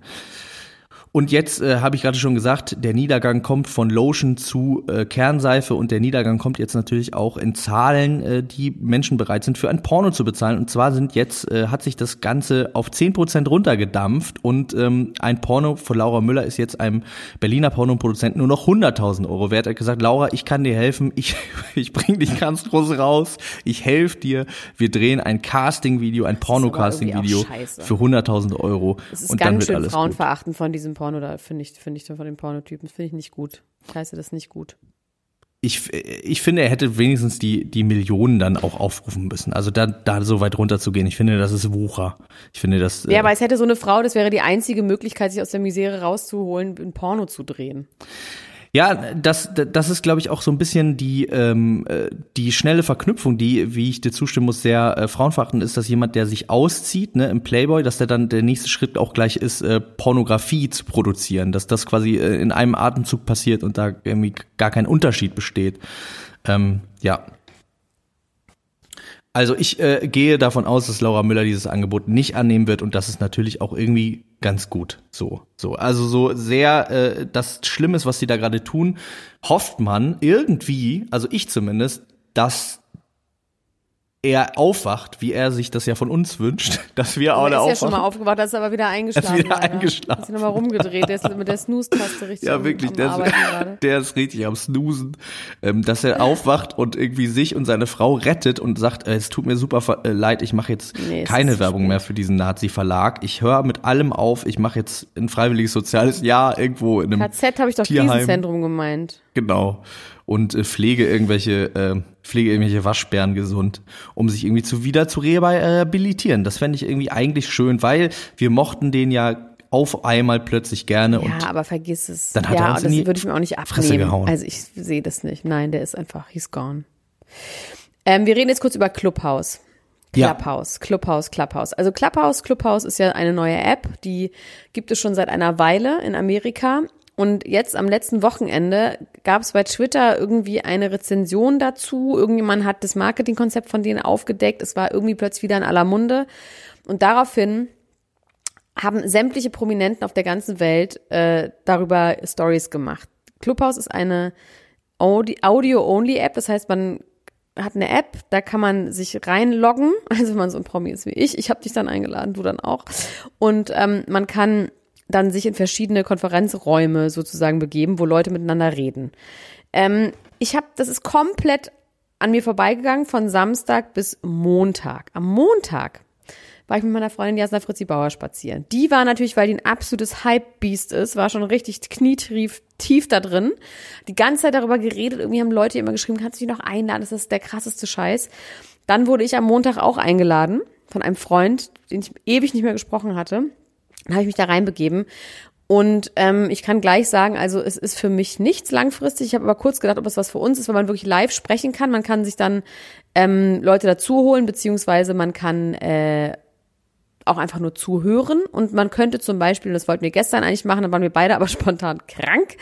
Und jetzt äh, habe ich gerade schon gesagt, der Niedergang kommt von Lotion zu äh, Kernseife und der Niedergang kommt jetzt natürlich auch in Zahlen, äh, die Menschen bereit sind für ein Porno zu bezahlen. Und zwar sind jetzt äh, hat sich das Ganze auf zehn Prozent runtergedampft und ähm, ein Porno von Laura Müller ist jetzt einem Berliner Pornoproduzenten nur noch 100.000 Euro wert. Er hat gesagt, Laura, ich kann dir helfen, ich (laughs) ich bring dich ganz groß raus, ich helfe dir. Wir drehen ein Casting-Video, ein Porno-Casting-Video für 100.000 Euro. Das ist und ganz dann wird schön alles frauenverachtend von diesem Porno da finde ich, finde ich von den Pornotypen, finde ich nicht gut. Ich heiße das nicht gut. Ich, ich finde, er hätte wenigstens die, die Millionen dann auch aufrufen müssen. Also da, da so weit runter zu gehen. Ich finde, das ist Wucher. Ich finde, das. Ja, äh, aber es hätte so eine Frau, das wäre die einzige Möglichkeit, sich aus der Misere rauszuholen, ein Porno zu drehen. Ja, das, das ist, glaube ich, auch so ein bisschen die, ähm, äh, die schnelle Verknüpfung, die, wie ich dir zustimmen muss, sehr äh, frauenverachtend ist, dass jemand, der sich auszieht, ne, im Playboy, dass der dann der nächste Schritt auch gleich ist, äh, Pornografie zu produzieren, dass das quasi äh, in einem Atemzug passiert und da irgendwie gar kein Unterschied besteht. Ähm, ja, also ich äh, gehe davon aus, dass Laura Müller dieses Angebot nicht annehmen wird und das ist natürlich auch irgendwie ganz gut. So, so, also so sehr äh, das Schlimmes, was sie da gerade tun, hofft man irgendwie, also ich zumindest, dass er aufwacht, wie er sich das ja von uns wünscht, (laughs) dass wir alle aufwachen. Er ist ja schon mal aufgewacht, das ist aber wieder eingeschlafen. ist wieder leider. eingeschlafen. Ist nochmal rumgedreht, der ist mit der Snooze-Taste richtig (laughs) Ja, wirklich, am, am der, ist, (laughs) der ist richtig am Snoosen. Ähm, dass er aufwacht und irgendwie sich und seine Frau rettet und sagt, äh, es tut mir super äh, leid, ich mache jetzt nee, keine Werbung mehr für diesen Nazi-Verlag. Ich höre mit allem auf, ich mache jetzt ein freiwilliges soziales Jahr irgendwo in einem KZ habe ich doch Tierheim. Krisenzentrum gemeint. Genau und äh, pflege irgendwelche äh, pflege irgendwelche Waschbären gesund, um sich irgendwie zu wieder zu rehabilitieren. Das fände ich irgendwie eigentlich schön, weil wir mochten den ja auf einmal plötzlich gerne ja, und ja, aber vergiss es. Dann hat ja, er uns das in die würde ich mir auch nicht abnehmen. Also ich sehe das nicht. Nein, der ist einfach, he's gone. Ähm, wir reden jetzt kurz über Clubhouse. Clubhouse, ja. Clubhouse, Clubhouse. Also Clubhouse, Clubhouse ist ja eine neue App, die gibt es schon seit einer Weile in Amerika und jetzt am letzten Wochenende gab es bei Twitter irgendwie eine Rezension dazu. Irgendjemand hat das Marketingkonzept von denen aufgedeckt. Es war irgendwie plötzlich wieder in aller Munde. Und daraufhin haben sämtliche Prominenten auf der ganzen Welt äh, darüber Stories gemacht. Clubhouse ist eine Audio-Only-App, das heißt, man hat eine App, da kann man sich reinloggen, (laughs) also wenn man so ein Promi ist wie ich, ich habe dich dann eingeladen, du dann auch, und ähm, man kann dann sich in verschiedene Konferenzräume sozusagen begeben, wo Leute miteinander reden. Ähm, ich habe, das ist komplett an mir vorbeigegangen von Samstag bis Montag. Am Montag war ich mit meiner Freundin Jasna Fritzi Bauer spazieren. Die war natürlich, weil die ein absolutes Hype-Beast ist, war schon richtig knietief tief da drin. Die ganze Zeit darüber geredet. Irgendwie haben Leute immer geschrieben, kannst du dich noch einladen? Das ist der krasseste Scheiß. Dann wurde ich am Montag auch eingeladen von einem Freund, den ich ewig nicht mehr gesprochen hatte. Habe ich mich da reinbegeben. Und ähm, ich kann gleich sagen, also es ist für mich nichts langfristig. Ich habe aber kurz gedacht, ob es was für uns ist, weil man wirklich live sprechen kann. Man kann sich dann ähm, Leute dazu holen, beziehungsweise man kann äh, auch einfach nur zuhören. Und man könnte zum Beispiel, das wollten wir gestern eigentlich machen, dann waren wir beide aber (laughs) spontan krank.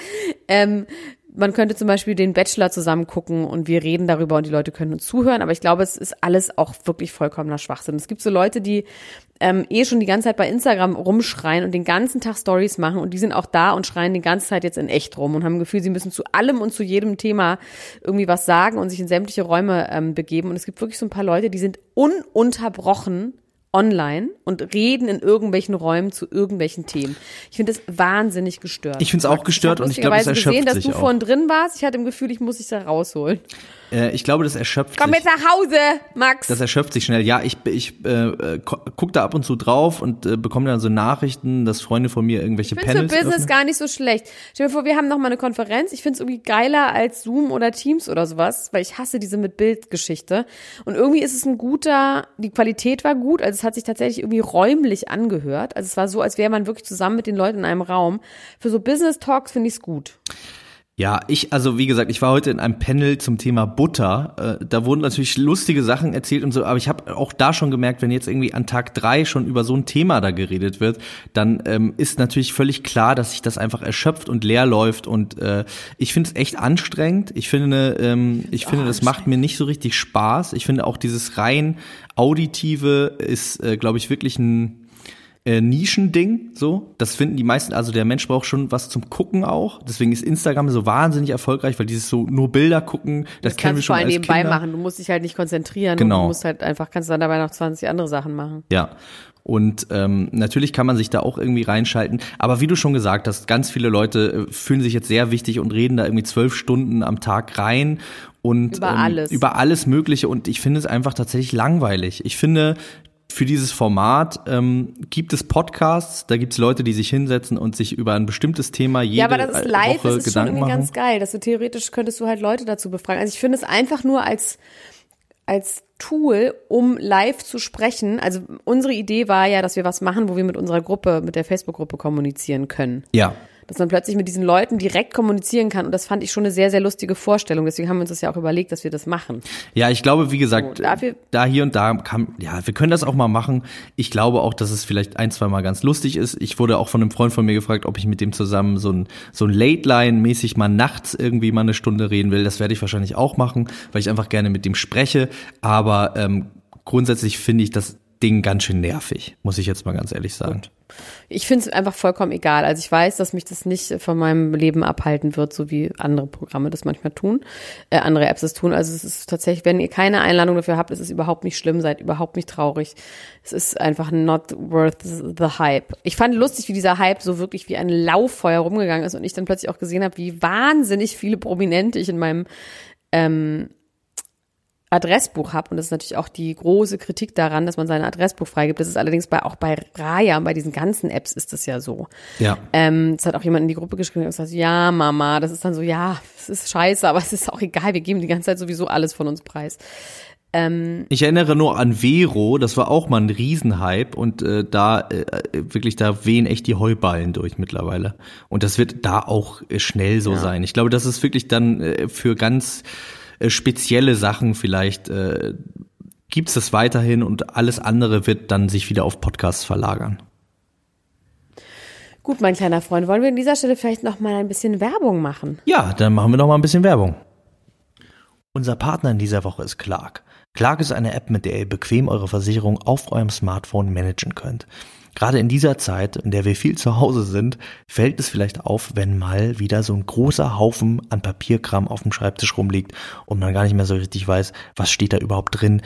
Ähm, man könnte zum Beispiel den Bachelor zusammen gucken und wir reden darüber und die Leute können uns zuhören. Aber ich glaube, es ist alles auch wirklich vollkommener Schwachsinn. Es gibt so Leute, die ähm, eh schon die ganze Zeit bei Instagram rumschreien und den ganzen Tag Stories machen und die sind auch da und schreien die ganze Zeit jetzt in echt rum und haben Gefühl, sie müssen zu allem und zu jedem Thema irgendwie was sagen und sich in sämtliche Räume ähm, begeben. Und es gibt wirklich so ein paar Leute, die sind ununterbrochen online und reden in irgendwelchen Räumen zu irgendwelchen Themen. Ich finde das wahnsinnig gestört. Ich finde es auch gestört ich und ich glaube, es erschöpft gesehen, dass du vorhin drin warst. Ich hatte im Gefühl, ich muss dich da rausholen. Äh, ich glaube, das erschöpft Komm sich. Komm jetzt nach Hause, Max. Das erschöpft sich schnell. Ja, ich, ich äh, guck da ab und zu drauf und äh, bekomme dann so Nachrichten, dass Freunde von mir irgendwelche ich Panels so Business öffnen. gar nicht so schlecht. Stell dir vor, wir haben noch mal eine Konferenz. Ich finde es irgendwie geiler als Zoom oder Teams oder sowas, weil ich hasse diese mit Bildgeschichte. Und irgendwie ist es ein guter, die Qualität war gut, also es hat sich tatsächlich irgendwie räumlich angehört. Also es war so, als wäre man wirklich zusammen mit den Leuten in einem Raum. Für so Business Talks finde ich es gut. Ja, ich, also wie gesagt, ich war heute in einem Panel zum Thema Butter. Äh, da wurden natürlich lustige Sachen erzählt und so, aber ich habe auch da schon gemerkt, wenn jetzt irgendwie an Tag drei schon über so ein Thema da geredet wird, dann ähm, ist natürlich völlig klar, dass sich das einfach erschöpft und leer läuft. Und äh, ich finde es echt anstrengend. Ich finde, ähm, ich finde, das macht mir nicht so richtig Spaß. Ich finde auch dieses rein auditive ist, äh, glaube ich, wirklich ein äh, Nischending, so. Das finden die meisten, also der Mensch braucht schon was zum Gucken auch. Deswegen ist Instagram so wahnsinnig erfolgreich, weil dieses so nur Bilder gucken, das, das kennen wir schon als nebenbei Kinder. machen. Du musst dich halt nicht konzentrieren. Genau. Du musst halt einfach, kannst dann dabei noch 20 andere Sachen machen. Ja. Und ähm, natürlich kann man sich da auch irgendwie reinschalten. Aber wie du schon gesagt hast, ganz viele Leute äh, fühlen sich jetzt sehr wichtig und reden da irgendwie zwölf Stunden am Tag rein und über ähm, alles. über alles Mögliche. Und ich finde es einfach tatsächlich langweilig. Ich finde, für dieses Format ähm, gibt es Podcasts, da gibt es Leute, die sich hinsetzen und sich über ein bestimmtes Thema jede Woche Gedanken machen. Ja, aber das ist live, Woche das ist schon irgendwie machen. ganz geil, dass du theoretisch könntest du halt Leute dazu befragen. Also ich finde es einfach nur als als Tool, um live zu sprechen. Also unsere Idee war ja, dass wir was machen, wo wir mit unserer Gruppe, mit der Facebook-Gruppe kommunizieren können. Ja dass man plötzlich mit diesen Leuten direkt kommunizieren kann. Und das fand ich schon eine sehr, sehr lustige Vorstellung. Deswegen haben wir uns das ja auch überlegt, dass wir das machen. Ja, ich glaube, wie gesagt, so, da hier und da kann, ja, wir können das auch mal machen. Ich glaube auch, dass es vielleicht ein, zwei Mal ganz lustig ist. Ich wurde auch von einem Freund von mir gefragt, ob ich mit dem zusammen so ein, so ein Late-Line-mäßig mal nachts irgendwie mal eine Stunde reden will. Das werde ich wahrscheinlich auch machen, weil ich einfach gerne mit dem spreche. Aber ähm, grundsätzlich finde ich das Ding ganz schön nervig, muss ich jetzt mal ganz ehrlich sagen. Gut. Ich finde es einfach vollkommen egal. Also ich weiß, dass mich das nicht von meinem Leben abhalten wird, so wie andere Programme das manchmal tun, äh, andere Apps es tun. Also es ist tatsächlich, wenn ihr keine Einladung dafür habt, ist es überhaupt nicht schlimm, seid überhaupt nicht traurig. Es ist einfach not worth the hype. Ich fand lustig, wie dieser Hype so wirklich wie ein Lauffeuer rumgegangen ist und ich dann plötzlich auch gesehen habe, wie wahnsinnig viele Prominente ich in meinem ähm, Adressbuch habe. Und das ist natürlich auch die große Kritik daran, dass man sein Adressbuch freigibt. Das ist allerdings bei, auch bei Raya, bei diesen ganzen Apps ist das ja so. Ja. Ähm, das hat auch jemand in die Gruppe geschrieben und gesagt, ja, Mama, das ist dann so, ja, es ist scheiße, aber es ist auch egal, wir geben die ganze Zeit sowieso alles von uns preis. Ähm, ich erinnere nur an Vero, das war auch mal ein Riesenhype und äh, da äh, wirklich, da wehen echt die Heuballen durch mittlerweile. Und das wird da auch äh, schnell so ja. sein. Ich glaube, das ist wirklich dann äh, für ganz äh, spezielle Sachen vielleicht äh, gibt es das weiterhin und alles andere wird dann sich wieder auf Podcasts verlagern. Gut, mein kleiner Freund, wollen wir an dieser Stelle vielleicht noch mal ein bisschen Werbung machen? Ja, dann machen wir noch mal ein bisschen Werbung. Unser Partner in dieser Woche ist Clark. Clark ist eine App, mit der ihr bequem eure Versicherung auf eurem Smartphone managen könnt. Gerade in dieser Zeit, in der wir viel zu Hause sind, fällt es vielleicht auf, wenn mal wieder so ein großer Haufen an Papierkram auf dem Schreibtisch rumliegt und man gar nicht mehr so richtig weiß, was steht da überhaupt drin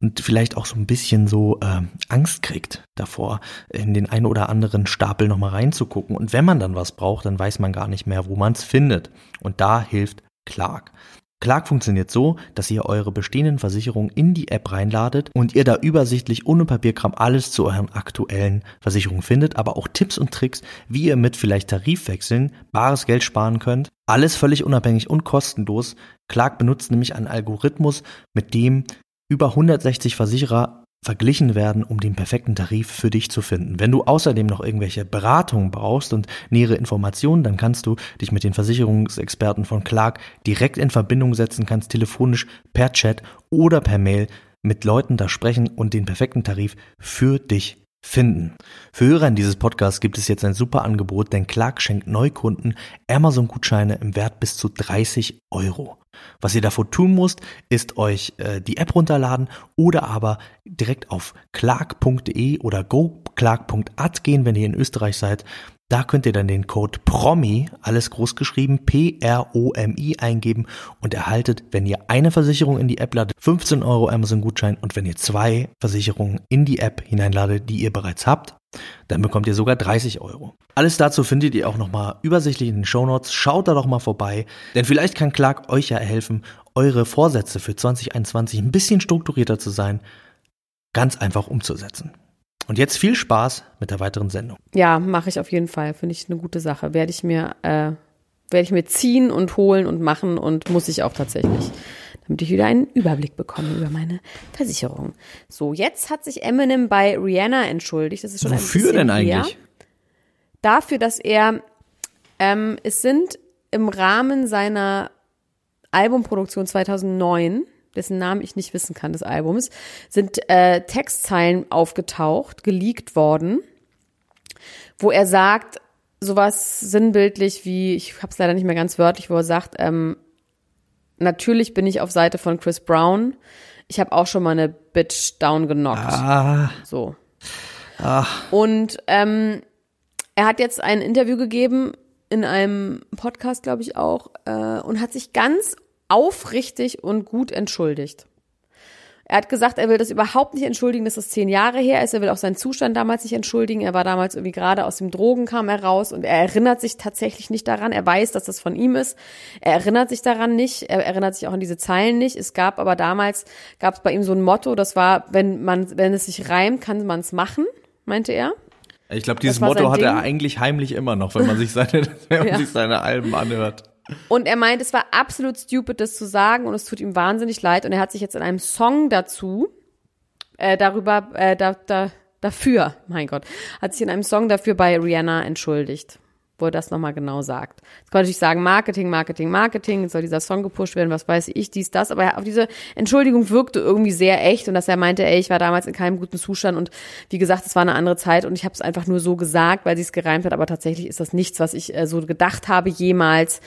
und vielleicht auch so ein bisschen so äh, Angst kriegt davor, in den einen oder anderen Stapel nochmal reinzugucken. Und wenn man dann was braucht, dann weiß man gar nicht mehr, wo man es findet. Und da hilft Clark. Clark funktioniert so, dass ihr eure bestehenden Versicherungen in die App reinladet und ihr da übersichtlich ohne Papierkram alles zu euren aktuellen Versicherungen findet, aber auch Tipps und Tricks, wie ihr mit vielleicht Tarifwechseln bares Geld sparen könnt. Alles völlig unabhängig und kostenlos. Clark benutzt nämlich einen Algorithmus, mit dem über 160 Versicherer verglichen werden, um den perfekten Tarif für dich zu finden. Wenn du außerdem noch irgendwelche Beratungen brauchst und nähere Informationen, dann kannst du dich mit den Versicherungsexperten von Clark direkt in Verbindung setzen, kannst telefonisch, per Chat oder per Mail mit Leuten da sprechen und den perfekten Tarif für dich finden. Für Hörer in dieses Podcasts gibt es jetzt ein super Angebot, denn Clark schenkt Neukunden Amazon-Gutscheine im Wert bis zu 30 Euro. Was ihr davor tun müsst, ist euch äh, die App runterladen oder aber direkt auf clark.de oder goclark.at gehen, wenn ihr in Österreich seid. Da könnt ihr dann den Code PROMI, alles groß geschrieben, P-R-O-M-I eingeben und erhaltet, wenn ihr eine Versicherung in die App ladet, 15 Euro Amazon-Gutschein und wenn ihr zwei Versicherungen in die App hineinladet, die ihr bereits habt, dann bekommt ihr sogar 30 Euro. Alles dazu findet ihr auch nochmal übersichtlich in den Show Notes. Schaut da doch mal vorbei, denn vielleicht kann Clark euch ja helfen, eure Vorsätze für 2021 ein bisschen strukturierter zu sein, ganz einfach umzusetzen. Und jetzt viel Spaß mit der weiteren Sendung. Ja, mache ich auf jeden Fall. Finde ich eine gute Sache. Werde ich mir, äh, werde ich mir ziehen und holen und machen und muss ich auch tatsächlich. Damit ich wieder einen Überblick bekomme über meine Versicherung. So, jetzt hat sich Eminem bei Rihanna entschuldigt. Das ist schon Wofür denn eigentlich? Her. Dafür, dass er, ähm, es sind im Rahmen seiner Albumproduktion 2009 dessen Namen ich nicht wissen kann, des Albums, sind äh, Textzeilen aufgetaucht, geleakt worden, wo er sagt, sowas sinnbildlich wie, ich habe es leider nicht mehr ganz wörtlich, wo er sagt, ähm, natürlich bin ich auf Seite von Chris Brown. Ich habe auch schon mal eine Bitch down genockt. Ah. So. Ach. Und ähm, er hat jetzt ein Interview gegeben in einem Podcast, glaube ich auch, äh, und hat sich ganz aufrichtig und gut entschuldigt. Er hat gesagt, er will das überhaupt nicht entschuldigen, dass das zehn Jahre her ist. Er will auch seinen Zustand damals nicht entschuldigen. Er war damals irgendwie gerade aus dem Drogen kam er raus und er erinnert sich tatsächlich nicht daran. Er weiß, dass das von ihm ist. Er erinnert sich daran nicht. Er erinnert sich auch an diese Zeilen nicht. Es gab aber damals, gab es bei ihm so ein Motto, das war, wenn man, wenn es sich reimt, kann man es machen, meinte er. Ich glaube, dieses Motto hat Ding. er eigentlich heimlich immer noch, wenn man sich seine, (laughs) wenn man ja. sich seine Alben anhört. Und er meint, es war absolut stupid, das zu sagen und es tut ihm wahnsinnig leid. Und er hat sich jetzt in einem Song dazu, äh, darüber, äh, da, da, dafür, mein Gott, hat sich in einem Song dafür bei Rihanna entschuldigt wo er das nochmal genau sagt. Jetzt konnte ich sagen, Marketing, Marketing, Marketing, jetzt soll dieser Song gepusht werden, was weiß ich, dies, das, aber auf diese Entschuldigung wirkte irgendwie sehr echt und dass er meinte, ey, ich war damals in keinem guten Zustand und wie gesagt, es war eine andere Zeit und ich habe es einfach nur so gesagt, weil sie es gereimt hat, aber tatsächlich ist das nichts, was ich äh, so gedacht habe jemals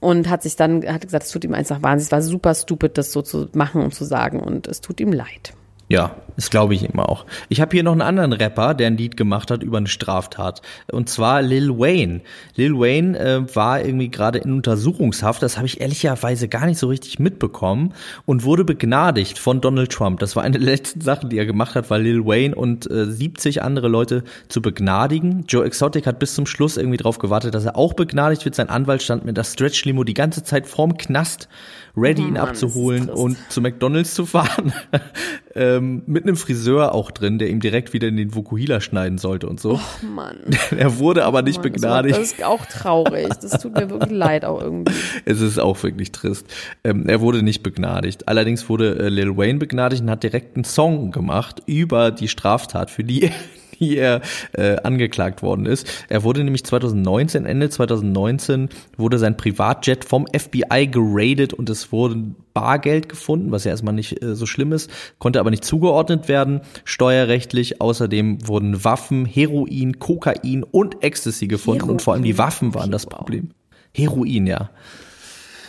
und hat sich dann, hat gesagt, es tut ihm einfach wahnsinnig, es war super stupid, das so zu machen und zu sagen und es tut ihm leid. Ja, das glaube ich immer auch. Ich habe hier noch einen anderen Rapper, der ein Lied gemacht hat über eine Straftat. Und zwar Lil Wayne. Lil Wayne äh, war irgendwie gerade in Untersuchungshaft. Das habe ich ehrlicherweise gar nicht so richtig mitbekommen. Und wurde begnadigt von Donald Trump. Das war eine (laughs) der letzten Sachen, die er gemacht hat, war Lil Wayne und äh, 70 andere Leute zu begnadigen. Joe Exotic hat bis zum Schluss irgendwie drauf gewartet, dass er auch begnadigt wird. Sein Anwalt stand mit der Stretch-Limo die ganze Zeit vorm Knast ready, oh ihn Mann, abzuholen und zu McDonalds zu fahren. (laughs) ähm, mit einem Friseur auch drin, der ihm direkt wieder in den Vokuhila schneiden sollte und so. Oh Mann. (laughs) er wurde aber nicht oh Mann, begnadigt. Das, ist auch traurig. Das tut mir wirklich (laughs) leid auch irgendwie. Es ist auch wirklich trist. Ähm, er wurde nicht begnadigt. Allerdings wurde äh, Lil Wayne begnadigt und hat direkt einen Song gemacht über die Straftat, für die (laughs) wie er äh, angeklagt worden ist. Er wurde nämlich 2019, Ende 2019, wurde sein Privatjet vom FBI geradet und es wurde Bargeld gefunden, was ja erstmal nicht äh, so schlimm ist, konnte aber nicht zugeordnet werden, steuerrechtlich. Außerdem wurden Waffen, Heroin, Kokain und Ecstasy gefunden Heroin. und vor allem die Waffen waren das Problem. Heroin, ja.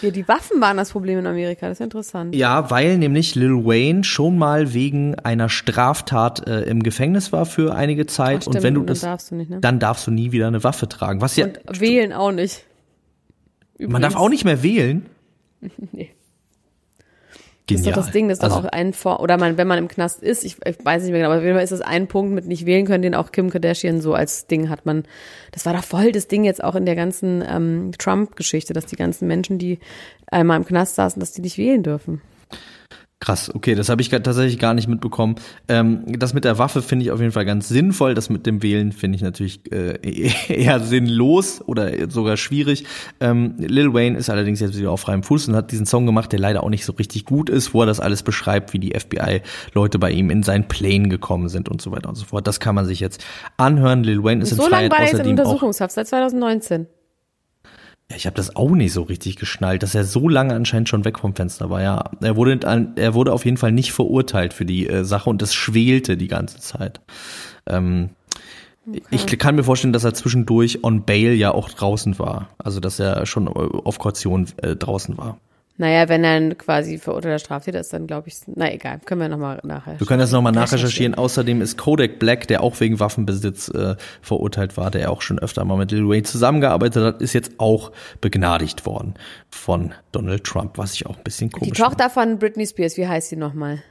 Ja, die Waffen waren das Problem in Amerika, das ist interessant. Ja, weil nämlich Lil Wayne schon mal wegen einer Straftat äh, im Gefängnis war für einige Zeit. Ach, stimmt, und wenn du dann das, darfst du nicht, ne? dann darfst du nie wieder eine Waffe tragen. Was ja, Und wählen auch nicht. man darf auch nicht mehr wählen. (laughs) Nee. Genial. Das ist doch das Ding, das ist doch also, auch ein Vor- oder man, wenn man im Knast ist, ich, ich weiß nicht mehr genau, aber auf jeden Fall ist das ein Punkt mit nicht wählen können, den auch Kim Kardashian so als Ding hat. Man, das war doch voll das Ding jetzt auch in der ganzen ähm, Trump-Geschichte, dass die ganzen Menschen, die einmal im Knast saßen, dass die nicht wählen dürfen. Krass, okay, das habe ich tatsächlich gar nicht mitbekommen. Ähm, das mit der Waffe finde ich auf jeden Fall ganz sinnvoll. Das mit dem Wählen finde ich natürlich äh, (laughs) eher sinnlos oder sogar schwierig. Ähm, Lil Wayne ist allerdings jetzt wieder auf freiem Fuß und hat diesen Song gemacht, der leider auch nicht so richtig gut ist, wo er das alles beschreibt, wie die FBI-Leute bei ihm in sein Plane gekommen sind und so weiter und so fort. Das kann man sich jetzt anhören. Lil Wayne ist in So lange Freiheit war er jetzt in Untersuchungshaft, seit 2019. ja, ich habe das auch nicht so richtig geschnallt, dass er so lange anscheinend schon weg vom Fenster war. Ja, er wurde er wurde auf jeden Fall nicht verurteilt für die äh, Sache und das schwelte die ganze Zeit. Ähm, Ich kann mir vorstellen, dass er zwischendurch on bail ja auch draußen war, also dass er schon auf Kaution äh, draußen war. Naja, wenn er quasi verurteilter Straftäter ist, dann glaube ich, na egal, können wir nochmal nachher. Wir können das nochmal nachrecherchieren. Außerdem ist Kodak Black, der auch wegen Waffenbesitz äh, verurteilt war, der auch schon öfter mal mit Lil Wayne zusammengearbeitet hat, ist jetzt auch begnadigt worden von Donald Trump, was ich auch ein bisschen Die komisch Tochter von Britney Spears, wie heißt sie nochmal?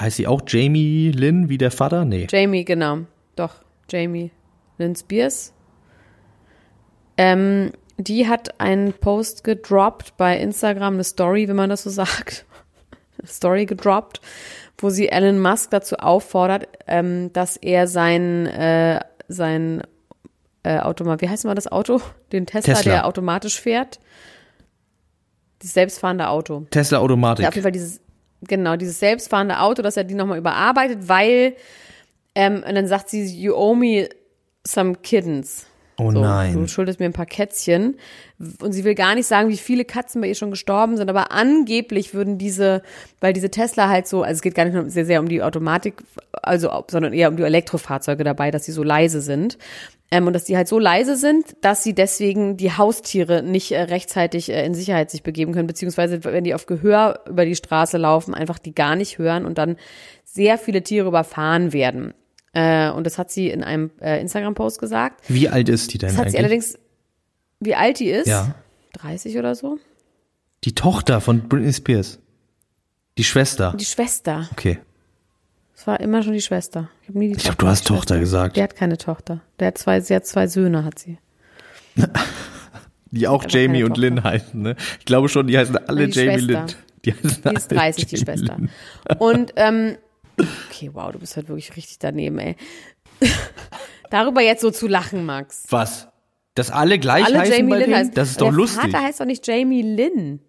Heißt sie auch Jamie Lynn wie der Vater? Nee. Jamie, genau. Doch, Jamie Lynn Spears. Ähm, die hat einen Post gedroppt bei Instagram, eine Story, wenn man das so (laughs) sagt. Eine Story gedroppt, wo sie Elon Musk dazu auffordert, ähm, dass er sein, äh, sein äh, Automat, wie heißt mal das Auto? Den Tesla, Tesla. der automatisch fährt. Das selbstfahrende Auto. Tesla Automatik. Ja, auf jeden Fall dieses, genau, dieses selbstfahrende Auto, dass er die nochmal überarbeitet, weil, ähm, und dann sagt sie, you owe me some kittens. Oh So, nein. Du schuldest mir ein paar Kätzchen. Und sie will gar nicht sagen, wie viele Katzen bei ihr schon gestorben sind, aber angeblich würden diese, weil diese Tesla halt so, also es geht gar nicht nur sehr, sehr um die Automatik, also, sondern eher um die Elektrofahrzeuge dabei, dass sie so leise sind. Ähm, und dass die halt so leise sind, dass sie deswegen die Haustiere nicht äh, rechtzeitig äh, in Sicherheit sich begeben können, beziehungsweise wenn die auf Gehör über die Straße laufen, einfach die gar nicht hören und dann sehr viele Tiere überfahren werden. Äh, und das hat sie in einem äh, Instagram-Post gesagt. Wie alt ist die denn Das hat eigentlich? sie allerdings, wie alt die ist? Ja. 30 oder so? Die Tochter von Britney Spears. Die Schwester. Die Schwester. Okay. Es war immer schon die Schwester. Ich, hab nie die Ich glaube, du hast die Schwester. Tochter gesagt. Die hat keine Tochter. Der hat zwei, sie hat zwei Söhne, hat sie. (laughs) Die auch Aber Jamie und Tochter. Lynn heißen, ne? Ich glaube schon, die heißen alle die Jamie Schwester. Lynn. Die, heißen Die ist alle 30, die Jamie Schwester. Lynn. Und, ähm, okay, wow, du bist halt wirklich richtig daneben, ey. (laughs) Darüber jetzt so zu lachen, Max. Was? Dass alle gleich Alle heißen Jamie bei Lynn heißen. Das ist doch der lustig. Vater heißt doch nicht Jamie Lynn.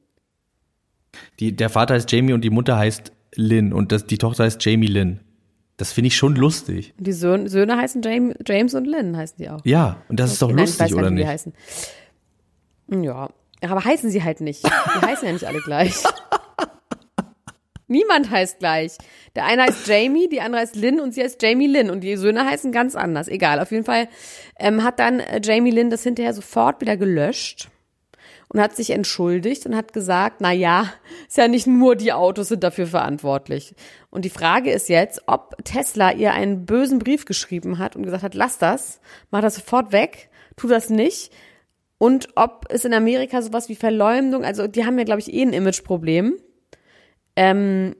Die, der Vater heißt Jamie und die Mutter heißt Lynn und das, die Tochter heißt Jamie Lynn. Das finde ich schon lustig. Und die Söhne, Söhne heißen James, James und Lynn, heißen die auch. Ja, und das ist doch Okay, nein, ich lustig, weiß oder wie die nicht? heißen. Ja, aber heißen sie halt nicht. Die heißen ja nicht alle gleich. (laughs) Niemand heißt gleich. Der eine heißt Jamie, die andere heißt Lynn und sie heißt Jamie Lynn und die Söhne heißen ganz anders. Egal, auf jeden Fall ähm, hat dann äh, Jamie Lynn das hinterher sofort wieder gelöscht und hat sich entschuldigt und hat gesagt, na ja, ist ja nicht nur die Autos sind dafür verantwortlich. Und die Frage ist jetzt, ob Tesla ihr einen bösen Brief geschrieben hat und gesagt hat, lass das, mach das sofort weg, tu das nicht. Und ob es in Amerika sowas wie Verleumdung, also die haben ja, glaube ich, eh ein Imageproblem. Ähm,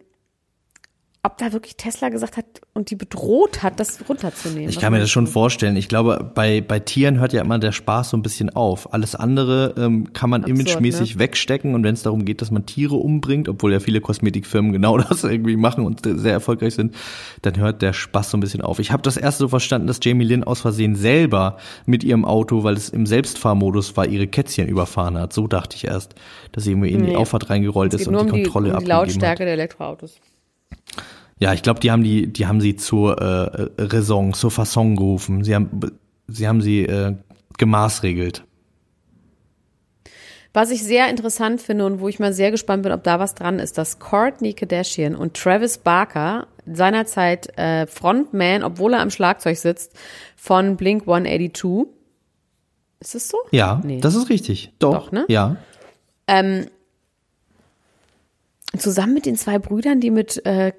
ob da wirklich Tesla gesagt hat und die bedroht hat, das runterzunehmen. Ich kann mir das schon vorstellen. Ich glaube, bei, bei Tieren hört ja immer der Spaß so ein bisschen auf. Alles andere ähm, kann man Absurd, imagemäßig ne? wegstecken und wenn es darum geht, dass man Tiere umbringt, obwohl ja viele Kosmetikfirmen genau (laughs) das irgendwie machen und sehr erfolgreich sind, dann hört der Spaß so ein bisschen auf. Ich habe das erst so verstanden, dass Jamie Lynn aus Versehen selber mit ihrem Auto, weil es im Selbstfahrmodus war, ihre Kätzchen überfahren hat. So dachte ich erst, dass sie irgendwie in die Nee. Auffahrt reingerollt ist und die um die, Kontrolle um die abgegeben hat. Lautstärke der Elektroautos. Ja, ich glaube, die haben die, die haben sie zur äh, Raison, zur Fasson gerufen. Sie haben, sie haben sie äh, gemaßregelt. Was ich sehr interessant finde und wo ich mal sehr gespannt bin, ob da was dran ist, dass Courtney Kardashian und Travis Barker seinerzeit äh, Frontman, obwohl er am Schlagzeug sitzt, von Blink 182. Ist das so? Ja, Nee. das ist richtig. Doch, Doch, ne? Ja. Ähm, Zusammen mit den zwei Brüdern, die mit äh,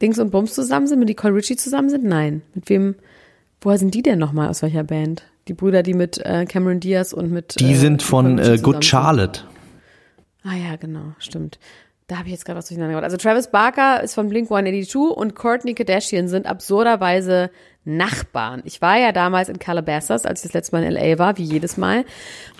Dings und Bums zusammen sind, mit Nicole Richie zusammen sind? Nein. Mit wem, woher sind die denn nochmal aus welcher Band? Die Brüder, die mit äh, Cameron Diaz und mit. Die äh, sind von äh, Good Charlotte. Ah ja, genau, stimmt. Da habe ich jetzt gerade was durcheinander gebracht. Also Travis Barker ist von Blink 182 und Courtney Kardashian sind absurderweise Nachbarn. Ich war ja damals in Calabasas, als ich das letzte Mal in LA war, wie jedes Mal. Und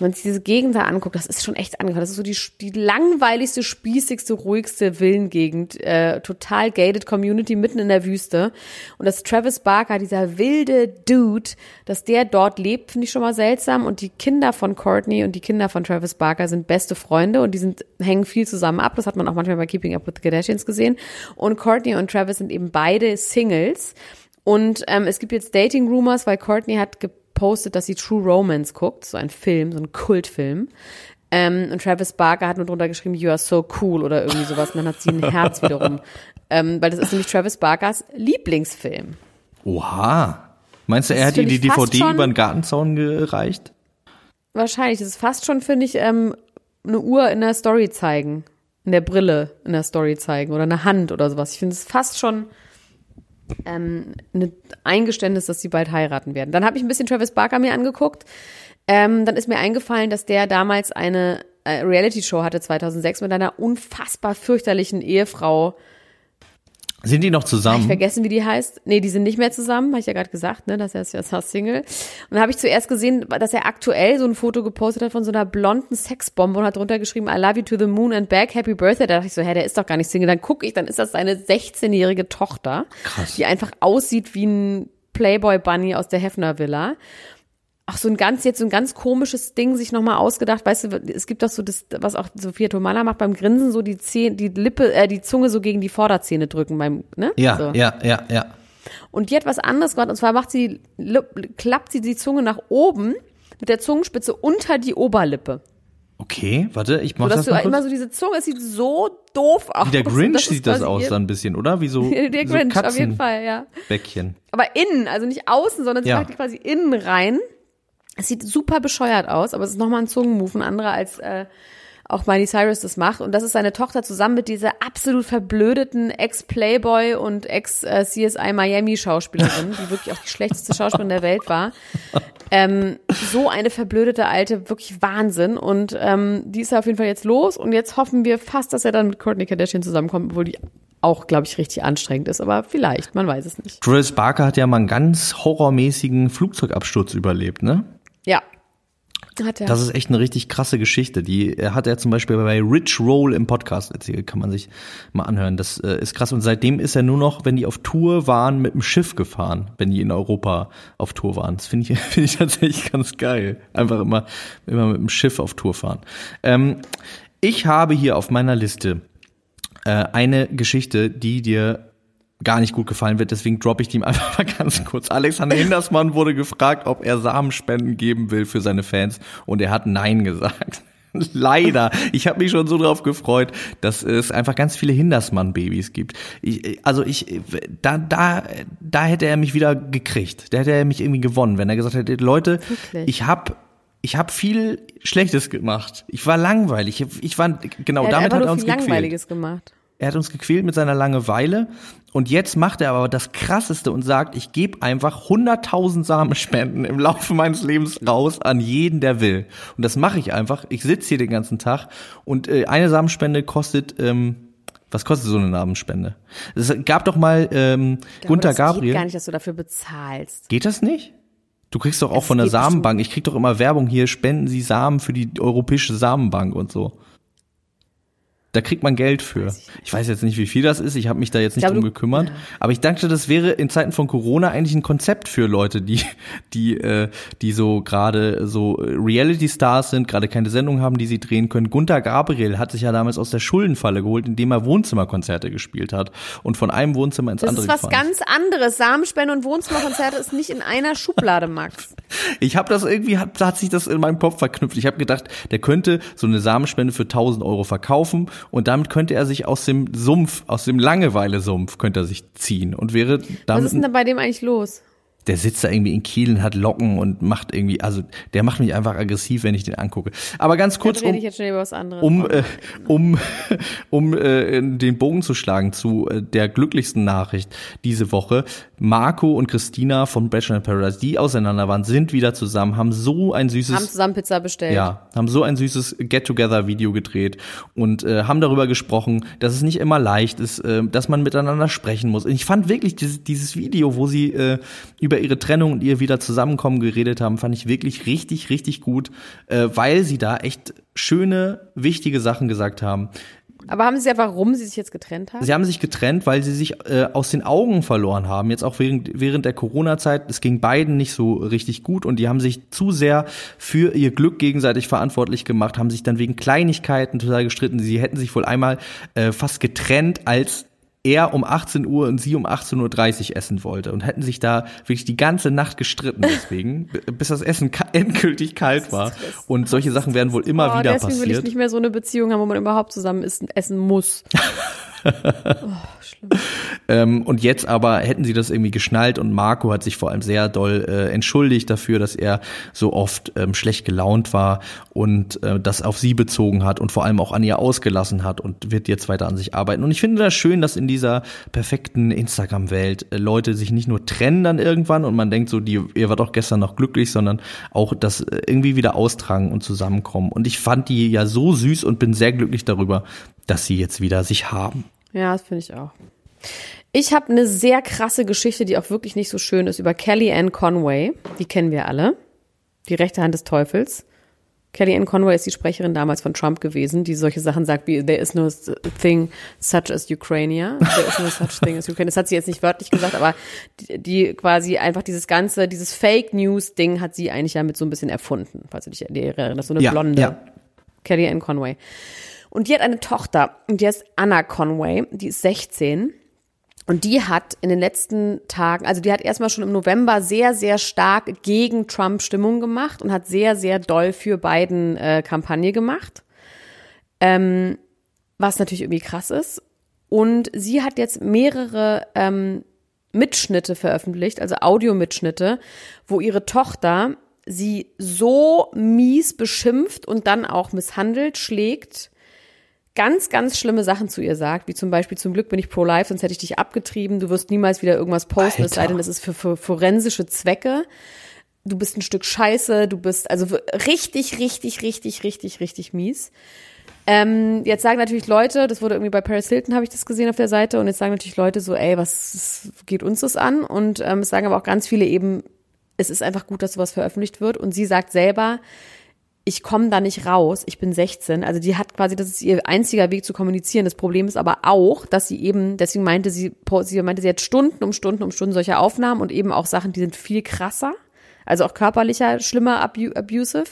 wenn man sich diese Gegend da anguckt, das ist schon echt angehört. Das ist so die, die langweiligste, spießigste, ruhigste Villengegend. Äh, total gated Community mitten in der Wüste. Und dass Travis Barker, dieser wilde Dude, dass der dort lebt, finde ich schon mal seltsam. Und die Kinder von Courtney und die Kinder von Travis Barker sind beste Freunde und die sind, hängen viel zusammen ab. Das hat man auch manchmal bei Keeping Up with the Kardashians gesehen. Und Courtney und Travis sind eben beide Singles. Und ähm, es gibt jetzt Dating Rumors, weil Courtney hat gepostet, dass sie True Romance guckt, so ein Film, so ein Kultfilm. Ähm, und Travis Barker hat nur drunter geschrieben, you are so cool oder irgendwie sowas. Und dann hat sie ein Herz wiederum. Ähm, weil das ist nämlich Travis Barkers Lieblingsfilm. Oha. Meinst du, er hat ihr die DVD über den Gartenzaun gereicht? Wahrscheinlich. Das ist fast schon, finde ich, ähm, eine Uhr in der Story zeigen. In der Brille in der Story zeigen oder eine Hand oder sowas. Ich finde es fast schon ähm, ein Eingeständnis, dass sie bald heiraten werden. Dann habe ich ein bisschen Travis Barker mir angeguckt. Ähm, dann ist mir eingefallen, dass der damals eine äh, Reality-Show hatte 2006 mit einer unfassbar fürchterlichen Ehefrau, sind die noch zusammen? Ich vergessen, wie die heißt. Nee, die sind nicht mehr zusammen, habe ich ja gerade gesagt, ne, dass er ist ja Single. Und dann habe ich zuerst gesehen, dass er aktuell so ein Foto gepostet hat von so einer blonden Sexbombe und hat drunter geschrieben, I love you to the moon and back, happy birthday. Da dachte ich so, hä, der ist doch gar nicht Single. Dann gucke ich, dann ist das seine 16-jährige Tochter, Krass. die einfach aussieht wie ein Playboy Bunny aus der Hefner Villa auch so ein ganz, jetzt so ein ganz komisches Ding sich nochmal ausgedacht. Weißt du, es gibt doch so das, was auch Sophia Tomala macht beim Grinsen, so die Zähne, die Lippe, äh, die Zunge so gegen die Vorderzähne drücken beim, ne? Ja, so. ja, ja, ja. Und die hat was anderes gemacht, und zwar macht sie, klappt sie die Zunge nach oben mit der Zungenspitze unter die Oberlippe. Okay, warte, ich mach so, das mal kurz. immer so diese Zunge, es sieht so doof aus. Wie der Grinch sieht das aus dann ein bisschen, oder? Wie so (laughs) Der so Grinch, auf jeden Fall, ja. Bäckchen. Aber innen, also nicht außen, sondern sie ja. macht die quasi innen rein. Es sieht super bescheuert aus, aber es ist nochmal ein Zungenmove, ein anderer als äh, auch Miley Cyrus das macht. Und das ist seine Tochter zusammen mit dieser absolut verblödeten Ex-Playboy und Ex-CSI Miami-Schauspielerin, die wirklich auch die schlechteste Schauspielerin der Welt war. Ähm, so eine verblödete alte, wirklich Wahnsinn. Und ähm, die ist auf jeden Fall jetzt los. Und jetzt hoffen wir fast, dass er dann mit Courtney Kardashian zusammenkommt, obwohl die auch, glaube ich, richtig anstrengend ist. Aber vielleicht, man weiß es nicht. Travis Barker hat ja mal einen ganz horrormäßigen Flugzeugabsturz überlebt, ne? Ja. Hat er. Das ist echt eine richtig krasse Geschichte. Die hat er zum Beispiel bei Rich Roll im Podcast erzählt. Kann man sich mal anhören. Das äh, ist krass. Und seitdem ist er nur noch, wenn die auf Tour waren, mit dem Schiff gefahren, wenn die in Europa auf Tour waren. Das finde ich, (laughs) finde ich tatsächlich ganz geil. Einfach immer, immer mit dem Schiff auf Tour fahren. Ähm, ich habe hier auf meiner Liste äh, eine Geschichte, die dir gar nicht gut gefallen wird. Deswegen droppe ich die (laughs) einfach mal ganz kurz. Alexander Hindersmann wurde gefragt, ob er Samenspenden geben will für seine Fans und er hat Nein gesagt. (laughs) Leider. Ich habe mich schon so drauf gefreut, dass es einfach ganz viele Hindersmann-Babys gibt. Ich, also ich, da, da, da hätte er mich wieder gekriegt. Da hätte er mich irgendwie gewonnen, wenn er gesagt hätte, Leute, Wirklich? ich habe ich habe viel Schlechtes gemacht. Ich war langweilig. Ich, war genau hat damit hat er uns viel Langweiliges gemacht. Er hat uns gequält mit seiner Langeweile und jetzt macht er aber das Krasseste und sagt, ich gebe einfach 100.000 Samenspenden im Laufe meines Lebens raus an jeden, der will. Und das mache ich einfach. Ich sitze hier den ganzen Tag und äh, eine Samenspende kostet, ähm, was kostet so eine Samenspende? Es gab doch mal ähm, glaube, Gunter das Gabriel. Geht gar nicht, dass du dafür bezahlst. Geht das nicht? Du kriegst doch auch es von der Samenbank. Ich krieg doch immer Werbung hier, spenden Sie Samen für die Europäische Samenbank und so. Da kriegt man Geld für. Ich weiß jetzt nicht, wie viel das ist. Ich habe mich da jetzt nicht drum gekümmert. Ja. Aber ich dachte, das wäre in Zeiten von Corona eigentlich ein Konzept für Leute, die, die, äh, die so gerade so Reality-Stars sind, gerade keine Sendung haben, die sie drehen können. Gunther Gabriel hat sich ja damals aus der Schuldenfalle geholt, indem er Wohnzimmerkonzerte gespielt hat und von einem Wohnzimmer ins das andere Das ist was gefahren. ganz anderes. Samenspende und Wohnzimmerkonzerte ist nicht in einer Schublade, Max. (laughs) Ich habe das irgendwie, hat, hat sich das in meinem Kopf verknüpft. Ich habe gedacht, der könnte so eine Samenspende für 1000 Euro verkaufen und damit könnte er sich aus dem Sumpf, aus dem Langeweile-Sumpf könnte er sich ziehen und wäre damit. Was ist denn da bei dem eigentlich los? Der sitzt da irgendwie in Kiel und hat Locken und macht irgendwie, also der macht mich einfach aggressiv, wenn ich den angucke. Aber ganz kurz, um, um, äh, um, (laughs) um äh, den Bogen zu schlagen zu äh, der glücklichsten Nachricht diese Woche. Marco und Christina von Bachelor in Paradise, die auseinander waren, sind wieder zusammen, haben so ein süßes... Haben zusammen Pizza bestellt. Ja, haben so ein süßes Get-Together-Video gedreht und äh, haben darüber gesprochen, dass es nicht immer leicht ist, äh, dass man miteinander sprechen muss. Und ich fand wirklich dieses, dieses Video, wo sie äh, über ihre Trennung und ihr wieder Zusammenkommen geredet haben, fand ich wirklich richtig, richtig gut, äh, weil sie da echt schöne, wichtige Sachen gesagt haben. Aber haben Sie ja, warum Sie sich jetzt getrennt haben? Sie haben sich getrennt, weil sie sich äh, aus den Augen verloren haben. Jetzt auch während, während der Corona-Zeit. Es ging beiden nicht so richtig gut und die haben sich zu sehr für ihr Glück gegenseitig verantwortlich gemacht, haben sich dann wegen Kleinigkeiten total gestritten. Sie hätten sich wohl einmal äh, fast getrennt, als er um 18 Uhr und sie um 18.30 Uhr essen wollte und hätten sich da wirklich die ganze Nacht gestritten deswegen, (laughs) bis das Essen endgültig kalt war. Und solche Sachen werden wohl immer oh, wieder deswegen passiert. Deswegen will ich nicht mehr so eine Beziehung haben, wo man überhaupt zusammen essen muss. (laughs) oh, ähm, und jetzt aber hätten sie das irgendwie geschnallt und Marco hat sich vor allem sehr doll äh, entschuldigt dafür, dass er so oft ähm, schlecht gelaunt war und äh, das auf sie bezogen hat und vor allem auch an ihr ausgelassen hat und wird jetzt weiter an sich arbeiten. Und ich finde das schön, dass in dieser perfekten Instagram-Welt äh, Leute sich nicht nur trennen dann irgendwann und man denkt so, die, ihr war doch gestern noch glücklich, sondern auch das äh, irgendwie wieder austragen und zusammenkommen. Und ich fand die ja so süß und bin sehr glücklich darüber, dass sie jetzt wieder sich haben. Ja, das finde ich auch. Ich habe eine sehr krasse Geschichte, die auch wirklich nicht so schön ist, über Kelly Ann Conway. Die kennen wir alle. Die rechte Hand des Teufels. Kelly Ann Conway ist die Sprecherin damals von Trump gewesen, die solche Sachen sagt wie There is no thing such as Ukraine. (laughs) There is no such thing as Ukraine. Das hat sie jetzt nicht wörtlich gesagt, aber die, die quasi einfach dieses ganze, dieses Fake News Ding hat sie eigentlich ja mit so ein bisschen erfunden, falls du dich erinnerst. So eine ja, blonde ja. Kelly Ann Conway. Und die hat eine Tochter und die heißt Anna Conway, die ist 16. Und die hat in den letzten Tagen, also die hat erstmal schon im November sehr, sehr stark gegen Trump Stimmung gemacht und hat sehr, sehr doll für Biden äh, Kampagne gemacht. Ähm, was natürlich irgendwie krass ist. Und sie hat jetzt mehrere ähm, Mitschnitte veröffentlicht, also Audiomitschnitte, wo ihre Tochter sie so mies beschimpft und dann auch misshandelt, schlägt, ganz, ganz schlimme Sachen zu ihr sagt, wie zum Beispiel, zum Glück bin ich pro-life, sonst hätte ich dich abgetrieben, du wirst niemals wieder irgendwas posten, Alter. es sei denn, das ist für, für forensische Zwecke. Du bist ein Stück Scheiße, du bist also richtig, richtig, richtig, richtig, richtig mies. Ähm, jetzt sagen natürlich Leute, das wurde irgendwie bei Paris Hilton, habe ich das gesehen auf der Seite, und jetzt sagen natürlich Leute so, ey, was geht uns das an? Und ähm, es sagen aber auch ganz viele eben, es ist einfach gut, dass sowas veröffentlicht wird. Und sie sagt selber, ich komme da nicht raus, ich bin 16. Also die hat quasi, das ist ihr einziger Weg zu kommunizieren. Das Problem ist aber auch, dass sie eben, deswegen meinte sie, sie meinte, sie hat Stunden um Stunden um Stunden solche Aufnahmen und eben auch Sachen, die sind viel krasser. Also auch körperlicher, schlimmer, abusive.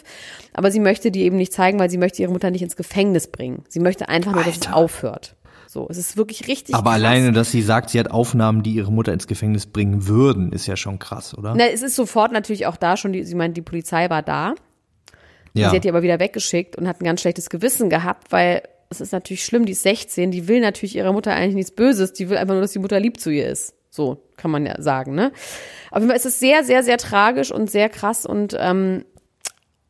Aber sie möchte die eben nicht zeigen, weil sie möchte ihre Mutter nicht ins Gefängnis bringen. Sie möchte einfach nur, Alter. dass es aufhört. So, es ist wirklich richtig. Aber krass. alleine, dass sie sagt, sie hat Aufnahmen, die ihre Mutter ins Gefängnis bringen würden, ist ja schon krass, oder? Na, es ist sofort natürlich auch da schon, die, sie meint, die Polizei war da. Ja. Sie hat die aber wieder weggeschickt und hat ein ganz schlechtes Gewissen gehabt, weil es ist natürlich schlimm, die ist 16, die will natürlich ihrer Mutter eigentlich nichts Böses, die will einfach nur, dass die Mutter lieb zu ihr ist. So kann man ja sagen, ne? Auf jeden Fall ist es sehr, sehr, sehr tragisch und sehr krass und ähm,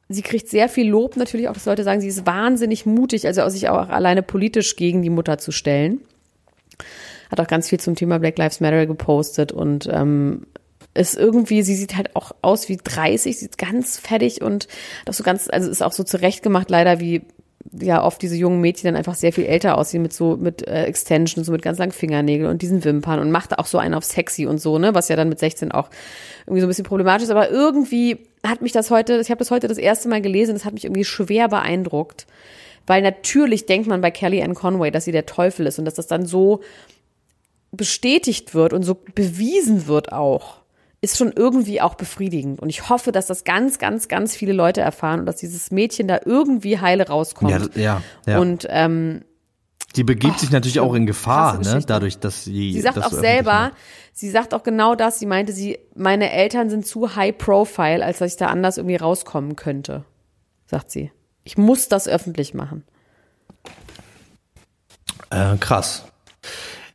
sie kriegt sehr viel Lob natürlich auch, dass Leute sagen, sie ist wahnsinnig mutig, also sich auch alleine politisch gegen die Mutter zu stellen. Hat auch ganz viel zum Thema Black Lives Matter gepostet und ähm, ist irgendwie, sie sieht halt auch aus wie 30, sieht ganz fertig und doch so ganz, also ist auch so zurechtgemacht leider, wie ja oft diese jungen Mädchen dann einfach sehr viel älter aussehen mit so mit äh, Extensions, so mit ganz langen Fingernägeln und diesen Wimpern und macht auch so einen auf sexy und so, ne, was ja dann mit 16 auch irgendwie so ein bisschen problematisch ist, aber irgendwie hat mich das heute, ich habe das heute das erste Mal gelesen, das hat mich irgendwie schwer beeindruckt, weil natürlich denkt man bei Kelly Ann Conway, dass sie der Teufel ist und dass das dann so bestätigt wird und so bewiesen wird auch ist schon irgendwie auch befriedigend. Und ich hoffe, dass das ganz, ganz, ganz viele Leute erfahren und dass dieses Mädchen da irgendwie heile rauskommt. Ja, ja. ja. Und ähm, die begibt oh, sich natürlich auch in Gefahr, ne? Dadurch, dass sie. Sie sagt auch so selber, sie sagt auch genau das. Sie meinte, sie, meine Eltern sind zu high profile, als dass ich da anders irgendwie rauskommen könnte. Sagt sie. Ich muss das öffentlich machen. Äh, krass.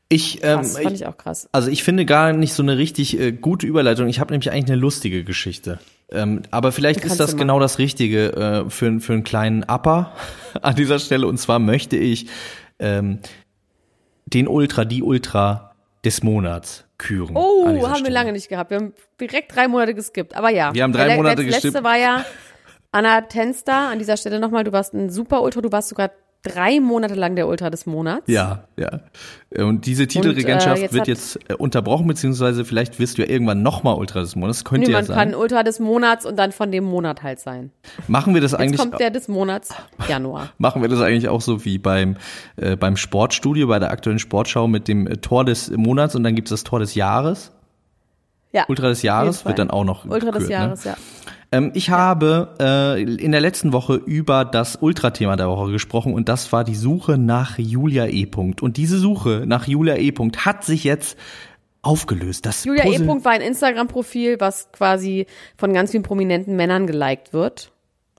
Ich, ähm, Krass, fand ich auch krass. Also ich finde gar nicht so eine richtig äh, gute Überleitung. Ich habe nämlich eigentlich eine lustige Geschichte. Ähm, aber vielleicht ist das genau das Richtige äh, für, für einen kleinen Upper (laughs) an dieser Stelle. Und zwar möchte ich ähm, den Ultra, die Ultra des Monats küren. Oh, haben Stelle. wir lange nicht gehabt. Wir haben direkt drei Monate geskippt. Aber ja. Wir haben drei der, Monate geskippt. Das letzte war ja Anna Tenster. An dieser Stelle nochmal, du warst ein super Ultra. Du warst sogar drei Monate lang der Ultra des Monats. Ja, ja. Und diese Titelregentschaft und, äh, wird jetzt äh, unterbrochen, beziehungsweise vielleicht wirst du ja irgendwann nochmal Ultra des Monats. Könnte nee, ja man sein. kann Ultra des Monats und dann von dem Monat halt sein. Machen wir das jetzt eigentlich? kommt der des Monats Januar. (laughs) Machen wir das eigentlich auch so wie beim, äh, beim Sportstudio, bei der aktuellen Sportschau mit dem äh, Tor des Monats und dann gibt es das Tor des Jahres? Ja. Ultra des Jahres wird dann auch noch. Ultra gekürt, des ne? Jahres, ne? ja. Ähm, ich habe äh, in der letzten Woche über das Ultra-Thema der Woche gesprochen und das war die Suche nach Julia E. -Punkt. Und diese Suche nach Julia E. -Punkt hat sich jetzt aufgelöst. Das Julia E. -Punkt war ein Instagram-Profil, was quasi von ganz vielen prominenten Männern geliked wird,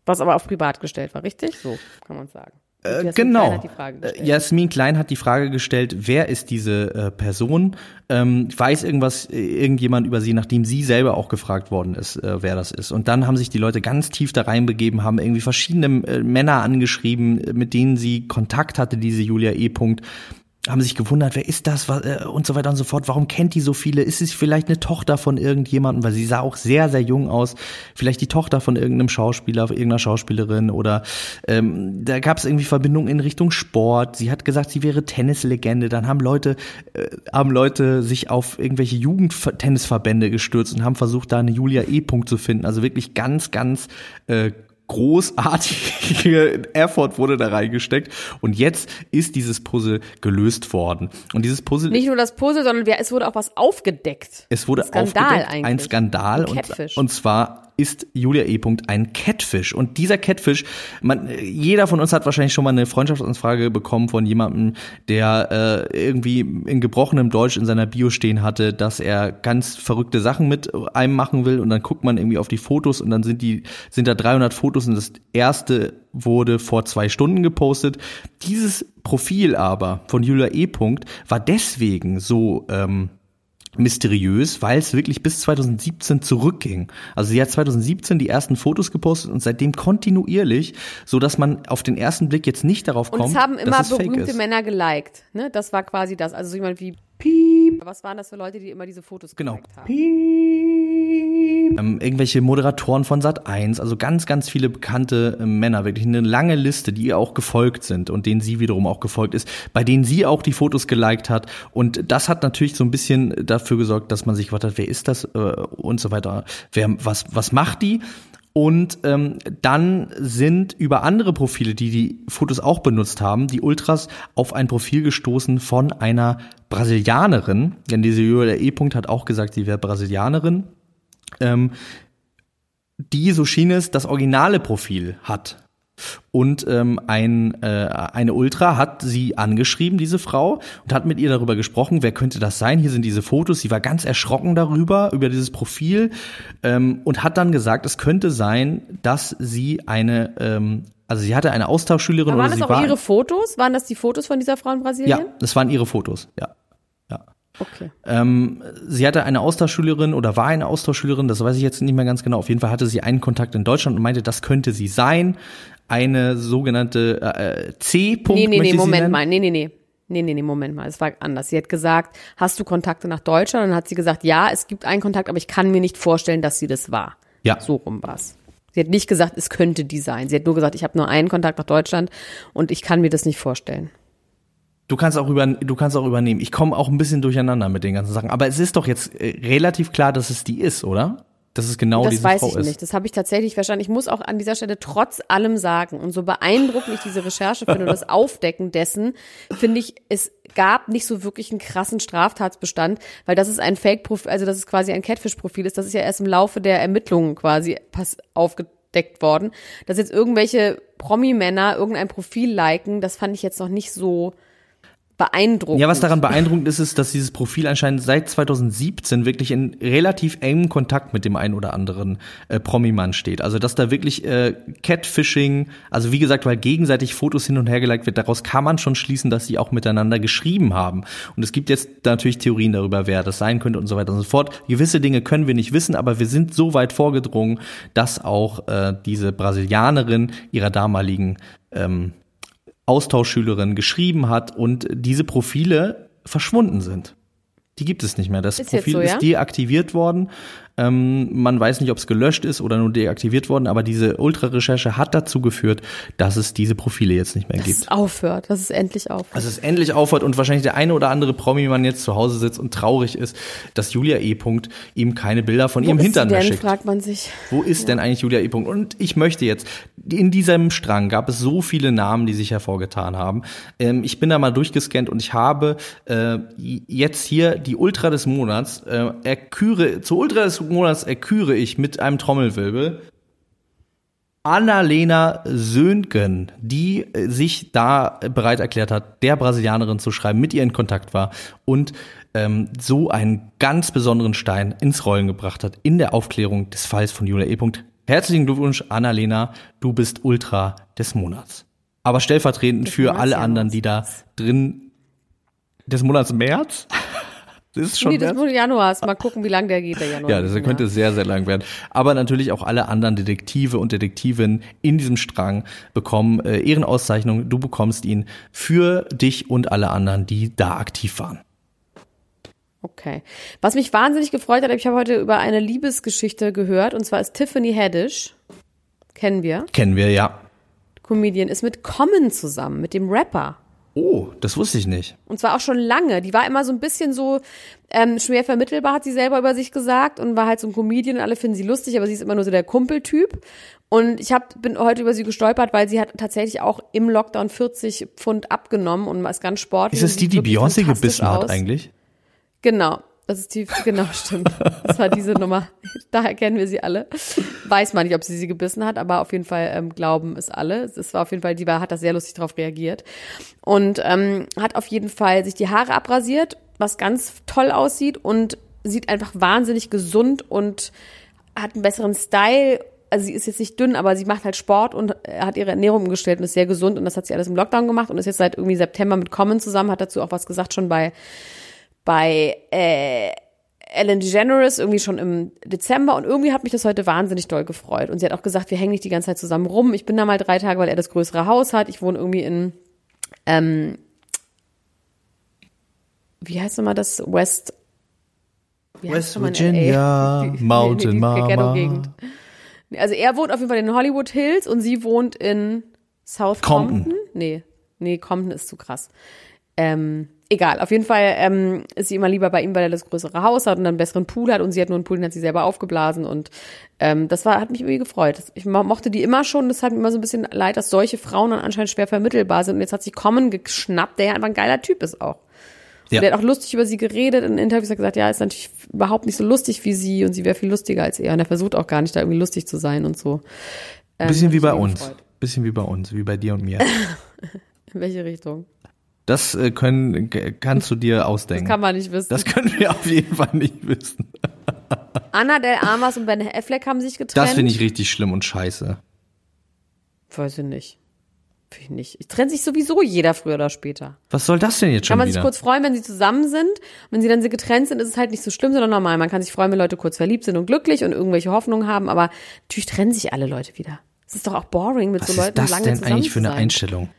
was aber auf privat gestellt war, richtig? So kann man sagen. Äh, genau. Klein äh, Jasmin Klein hat die Frage gestellt, wer ist diese äh, Person? Ähm, weiß irgendwas, äh, irgendjemand über sie, nachdem sie selber auch gefragt worden ist, äh, wer das ist. Und dann haben sich die Leute ganz tief da reinbegeben, haben irgendwie verschiedene äh, Männer angeschrieben, mit denen sie Kontakt hatte, diese Julia E. -Punkt haben sich gewundert, wer ist das äh, und so weiter und so fort. Warum kennt die so viele? Ist es vielleicht eine Tochter von irgendjemandem? Weil sie sah auch sehr, sehr jung aus. Vielleicht die Tochter von irgendeinem Schauspieler, irgendeiner Schauspielerin oder ähm, da gab es irgendwie Verbindungen in Richtung Sport. Sie hat gesagt, sie wäre Tennislegende. Dann haben Leute, äh, haben Leute sich auf irgendwelche Jugendtennisverbände gestürzt und haben versucht, da eine Julia E-Punkt zu finden. Also wirklich ganz, ganz äh, großartige (laughs) Effort wurde da reingesteckt und jetzt ist dieses Puzzle gelöst worden. Und dieses Puzzle nicht nur das Puzzle, sondern es wurde auch was aufgedeckt. Es wurde ein Skandal aufgedeckt, eigentlich. ein Skandal und, und zwar ist Julia E. ein Catfish. Und dieser Catfish, man, jeder von uns hat wahrscheinlich schon mal eine Freundschaftsanfrage bekommen von jemandem, der äh, irgendwie in gebrochenem Deutsch in seiner Bio stehen hatte, dass er ganz verrückte Sachen mit einem machen will. Und dann guckt man irgendwie auf die Fotos und dann sind die, sind da 300 Fotos und das erste wurde vor zwei Stunden gepostet. Dieses Profil aber von Julia E. war deswegen so ähm, mysteriös, weil es wirklich bis 2017 zurückging. Also sie hat 2017 die ersten Fotos gepostet und seitdem kontinuierlich, so dass man auf den ersten Blick jetzt nicht darauf kommt. Und es haben immer berühmte Männer geliked. Ne? Das war quasi das. Also so jemand wie Piep. Was waren das für Leute, die immer diese Fotos genau. geliked haben? Piep. Ähm, irgendwelche Moderatoren von Sat 1, also ganz, ganz viele bekannte äh, Männer, wirklich eine lange Liste, die ihr auch gefolgt sind und denen sie wiederum auch gefolgt ist, bei denen sie auch die Fotos geliked hat. Und das hat natürlich so ein bisschen dafür gesorgt, dass man sich gefragt hat, wer ist das äh, und so weiter. Wer, was, was macht die? Und ähm, dann sind über andere Profile, die die Fotos auch benutzt haben, die Ultras auf ein Profil gestoßen von einer Brasilianerin. Denn diese Julia E-Punkt hat auch gesagt, sie wäre Brasilianerin. Ähm, die, so schien es, das originale Profil hat. Und ähm, ein, äh, eine Ultra hat sie angeschrieben, diese Frau, und hat mit ihr darüber gesprochen, wer könnte das sein? Hier sind diese Fotos. Sie war ganz erschrocken darüber, über dieses Profil, ähm, und hat dann gesagt, es könnte sein, dass sie eine, ähm, also sie hatte eine Austauschschülerin. Aber waren das auch war, ihre Fotos? Waren das die Fotos von dieser Frau in Brasilien? Ja, das waren ihre Fotos, ja. Okay. Ähm, sie hatte eine Austauschschülerin oder war eine Austauschschülerin, das weiß ich jetzt nicht mehr ganz genau. Auf jeden Fall hatte sie einen Kontakt in Deutschland und meinte, das könnte sie sein eine sogenannte äh, C-Punkt. Nee, nee, nee, Moment mal. Nee, nee, nee. Nee, nee, nee, Moment mal. Es war anders. Sie hat gesagt, hast du Kontakte nach Deutschland? Und dann hat sie gesagt, ja, es gibt einen Kontakt, aber ich kann mir nicht vorstellen, dass sie das war. Ja. So rum war's. Sie hat nicht gesagt, es könnte die sein. Sie hat nur gesagt, ich habe nur einen Kontakt nach Deutschland und ich kann mir das nicht vorstellen. Du kannst auch über, du kannst auch übernehmen. Ich komme auch ein bisschen durcheinander mit den ganzen Sachen. Aber es ist doch jetzt äh, relativ klar, dass es die ist, oder? dass es genau das diese Frau ist. Das weiß ich nicht. Das habe ich tatsächlich verstanden. Ich muss auch an dieser Stelle trotz allem sagen und so beeindruckend ich diese Recherche finde und das (laughs) Aufdecken dessen, finde ich, es gab nicht so wirklich einen krassen Straftatsbestand, weil das ist ein Fake-Profil, also das ist quasi ein Catfish-Profil ist. Das ist ja erst im Laufe der Ermittlungen quasi aufgedeckt worden. Dass jetzt irgendwelche Promi-Männer irgendein Profil liken, das fand ich jetzt noch nicht so beeindruckend. Ja, was daran beeindruckend ist, ist, dass dieses Profil anscheinend seit 2017 wirklich in relativ engem Kontakt mit dem einen oder anderen äh, Promi-Mann steht. Also dass da wirklich äh, Catfishing, also wie gesagt, weil gegenseitig Fotos hin und her geliked wird, daraus kann man schon schließen, dass sie auch miteinander geschrieben haben. Und es gibt jetzt natürlich Theorien darüber, wer das sein könnte und so weiter und so fort. Gewisse Dinge können wir nicht wissen, aber wir sind so weit vorgedrungen, dass auch äh, diese Brasilianerin ihrer damaligen ähm, Austauschschülerin geschrieben hat und diese Profile verschwunden sind. Die gibt es nicht mehr. Das ist Profil so, ja? ist deaktiviert worden. Ähm, man weiß nicht, ob es gelöscht ist oder nur deaktiviert worden, aber diese Ultra-Recherche hat dazu geführt, dass es diese Profile jetzt nicht mehr dass gibt. Dass es aufhört, dass es endlich aufhört. Dass es endlich aufhört und wahrscheinlich der eine oder andere Promi-Mann jetzt zu Hause sitzt und traurig ist, dass Julia E. -Punkt ihm keine Bilder von Wo ihrem Hintern mehr schickt. fragt man sich. Wo ist ja. denn eigentlich Julia E. -Punkt? Und ich möchte jetzt, in diesem Strang gab es so viele Namen, die sich hervorgetan haben. Ähm, ich bin da mal durchgescannt und ich habe äh, jetzt hier die Ultra des Monats, äh, erküre, zur Ultra des Monats erküre ich mit einem Trommelwirbel Annalena Söhngen, die äh, sich da bereit erklärt hat, der Brasilianerin zu schreiben, mit ihr in Kontakt war und ähm, so einen ganz besonderen Stein ins Rollen gebracht hat in der Aufklärung des Falls von Julia E. Herzlichen Glückwunsch, Annalena, du bist Ultra des Monats. Aber stellvertretend für alle anderen, die da drin des Monats März das ist schon nee, das ist Januars. Mal gucken, wie lang der geht, der Januar. Ja, das könnte ja. sehr, sehr lang werden. Aber natürlich auch alle anderen Detektive und Detektivinnen in diesem Strang bekommen äh, Ehrenauszeichnungen. Du bekommst ihn für dich und alle anderen, die da aktiv waren. Okay. Was mich wahnsinnig gefreut hat, ich habe heute über eine Liebesgeschichte gehört, und zwar ist Tiffany Haddish. Kennen wir? Kennen wir, ja. Comedian ist mit Common zusammen, mit dem Rapper. Oh, das wusste ich nicht. Und zwar auch schon lange. Die war immer so ein bisschen so ähm, schwer vermittelbar, hat sie selber über sich gesagt und war halt so ein Comedian und alle finden sie lustig, aber sie ist immer nur so der Kumpeltyp. Und ich hab, bin heute über sie gestolpert, weil sie hat tatsächlich auch im Lockdown 40 Pfund abgenommen und ist ganz sportlich. Ist das die, die Beyoncé gebissen hat eigentlich? Genau. Das ist tief, genau, (laughs) stimmt. Das war diese Nummer. Daher kennen wir sie alle. Weiß man nicht, ob sie sie gebissen hat, aber auf jeden Fall ähm, glauben es alle. Es war auf jeden Fall, die war, hat da sehr lustig drauf reagiert. Und ähm, hat auf jeden Fall sich die Haare abrasiert, was ganz toll aussieht und sieht einfach wahnsinnig gesund und hat einen besseren Style also sie ist jetzt nicht dünn, aber sie macht halt Sport und hat ihre Ernährung umgestellt und ist sehr gesund und das hat sie alles im Lockdown gemacht und ist jetzt seit irgendwie September mit Common zusammen, hat dazu auch was gesagt schon bei bei äh, Ellen DeGeneres irgendwie schon im Dezember und irgendwie hat mich das heute wahnsinnig doll gefreut. Und sie hat auch gesagt, wir hängen nicht die ganze Zeit zusammen rum. Ich bin da mal drei Tage, weil er das größere Haus hat. Ich wohne irgendwie in, ähm, wie heißt nochmal das? West, West Virginia, (laughs) die, Mountain die, die, Mama. Also er wohnt auf jeden Fall in Hollywood Hills und sie wohnt in South Compton. Compton? Nee, nee, Compton ist zu krass. Ähm, egal, auf jeden Fall ähm, ist sie immer lieber bei ihm, weil er das größere Haus hat und einen besseren Pool hat und sie hat nur einen Pool, den hat sie selber aufgeblasen und ähm, das war, hat mich irgendwie gefreut. Ich mochte die immer schon, das hat mir immer so ein bisschen leid, dass solche Frauen dann anscheinend schwer vermittelbar sind und jetzt hat sie Common geschnappt, der ja einfach ein geiler Typ ist auch. Ja. Der hat auch lustig über sie geredet in Interviews, hat gesagt, ja, ist natürlich überhaupt nicht so lustig wie sie und sie wäre viel lustiger als er und er versucht auch gar nicht da irgendwie lustig zu sein und so. Ähm, bisschen wie bei uns. Gefreut. Bisschen wie bei uns, wie bei dir und mir. (laughs) in welche Richtung? Das äh, können, kannst du dir ausdenken. Das kann man nicht wissen. Das können wir auf jeden Fall nicht wissen. Anna Del Amas und Ben Affleck haben sich getrennt. Das finde ich richtig schlimm und scheiße. Weiß ich nicht. Finde ich nicht. Ich trennt sich sowieso jeder früher oder später. Was soll das denn jetzt schon Kann man wieder? sich kurz freuen, wenn sie zusammen sind. Wenn sie dann getrennt sind, ist es halt nicht so schlimm, sondern normal. Man kann sich freuen, wenn Leute kurz verliebt sind und glücklich und irgendwelche Hoffnungen haben. Aber natürlich trennen sich alle Leute wieder. Es ist doch auch boring, mit Was so Leuten lange zusammen zu sein. Was ist das denn eigentlich für eine Einstellung?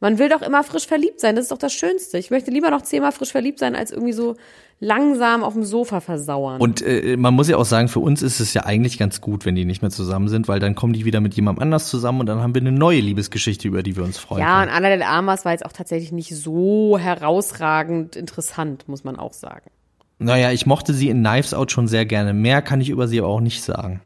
Man will doch immer frisch verliebt sein. Das ist doch das Schönste. Ich möchte lieber noch zehnmal frisch verliebt sein, als irgendwie so langsam auf dem Sofa versauern. Und äh, man muss ja auch sagen, für uns ist es ja eigentlich ganz gut, wenn die nicht mehr zusammen sind, weil dann kommen die wieder mit jemandem anders zusammen und dann haben wir eine neue Liebesgeschichte, über die wir uns freuen. Ja, können. und Anna del Amas war jetzt auch tatsächlich nicht so herausragend interessant, muss man auch sagen. Naja, ich mochte sie in Knives Out schon sehr gerne. Mehr kann ich über sie aber auch nicht sagen.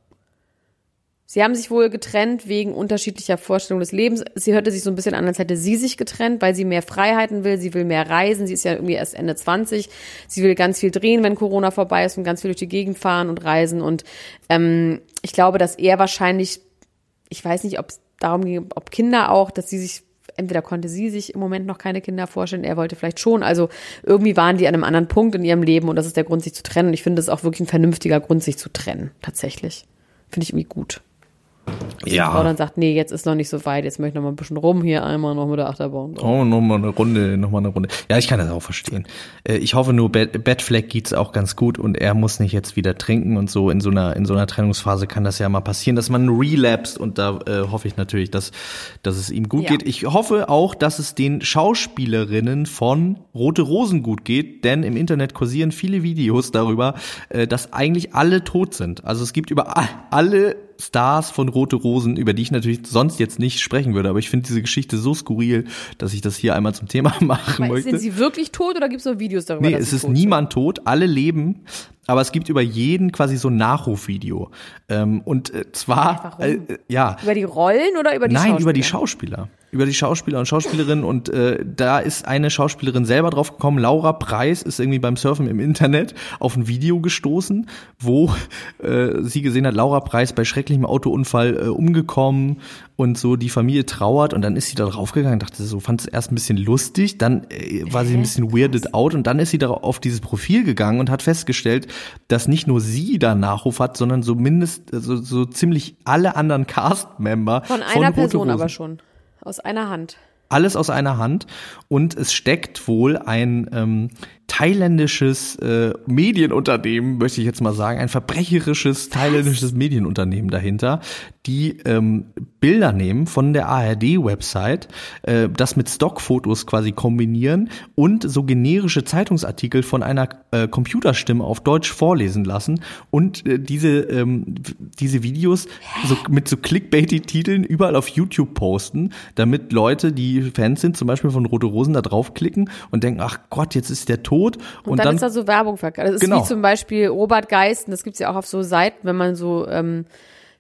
Sie haben sich wohl getrennt wegen unterschiedlicher Vorstellungen des Lebens. Sie hörte sich so ein bisschen an, als hätte sie sich getrennt, weil sie mehr Freiheiten will. Sie will mehr reisen. Sie ist ja irgendwie erst Ende 20. Sie will ganz viel drehen, wenn Corona vorbei ist und ganz viel durch die Gegend fahren und reisen. Und ähm, ich glaube, dass er wahrscheinlich, ich weiß nicht, ob es darum ging, ob Kinder auch, dass sie sich entweder konnte sie sich im Moment noch keine Kinder vorstellen, er wollte vielleicht schon. Also irgendwie waren die an einem anderen Punkt in ihrem Leben und das ist der Grund, sich zu trennen. Und ich finde, das ist auch wirklich ein vernünftiger Grund, sich zu trennen. Tatsächlich. Finde ich irgendwie gut. Ja. Die Frau dann sagt, nee, jetzt ist noch nicht so weit, jetzt möchte ich noch mal ein bisschen rum hier einmal noch mit der Achterbahn. Oh, nochmal eine Runde, nochmal eine Runde. Ja, ich kann das auch verstehen. Äh, Ich hoffe nur, Flag geht's auch ganz gut und er muss nicht jetzt wieder trinken und so. In so einer, in so einer Trennungsphase kann das ja mal passieren, dass man relapst und da äh, hoffe ich natürlich, dass, dass es ihm gut Ja. geht. Ich hoffe auch, dass es den Schauspielerinnen von Rote Rosen gut geht, denn im Internet kursieren viele Videos darüber, äh, dass eigentlich alle tot sind. Also es gibt über alle Stars von Rote Rosen, über die ich natürlich sonst jetzt nicht sprechen würde, aber ich finde diese Geschichte so skurril, dass ich das hier einmal zum Thema (laughs) machen Aber möchte. sind sie wirklich tot oder gibt es noch Videos darüber? Nee, es ist tot niemand tot, alle leben, aber es gibt über jeden quasi so ein Nachrufvideo. Ähm, und äh, zwar, äh, ja, Sind? Über die Rollen oder über die Nein, Schauspieler? über die Schauspieler. Über die Schauspieler und Schauspielerinnen und äh, da ist eine Schauspielerin selber drauf gekommen, Laura Preis ist irgendwie beim Surfen im Internet auf ein Video gestoßen, wo äh, sie gesehen hat, Laura Preis bei schrecklichem Autounfall äh, umgekommen und so die Familie trauert und dann ist sie da draufgegangen, dachte so, fand es erst ein bisschen lustig, dann äh, war sie ein bisschen weirded out und dann ist sie da auf dieses Profil gegangen und hat festgestellt, dass nicht nur sie da Nachruf hat, sondern so mindest so, so ziemlich alle anderen Cast-Member Von einer Rote Person aber schon. Aus einer Hand. Alles aus einer Hand und es steckt wohl ein ähm, thailändisches äh, Medienunternehmen, möchte ich jetzt mal sagen, ein verbrecherisches thailändisches Medienunternehmen dahinter, die ähm, Bilder nehmen von der ARD-Website, äh, das mit Stockfotos quasi kombinieren und so generische Zeitungsartikel von einer äh, Computerstimme auf Deutsch vorlesen lassen und äh, diese ähm, diese Videos so mit so Clickbaity-Titeln überall auf YouTube posten, damit Leute, die Fans sind, zum Beispiel von Rote Rosen, da draufklicken und denken, ach Gott, jetzt ist der tot. Und, Und, dann, ist da so Werbung verkauft. Das ist Genau. wie zum Beispiel Robert Geisten, das gibt's ja auch auf so Seiten, wenn man so, ähm,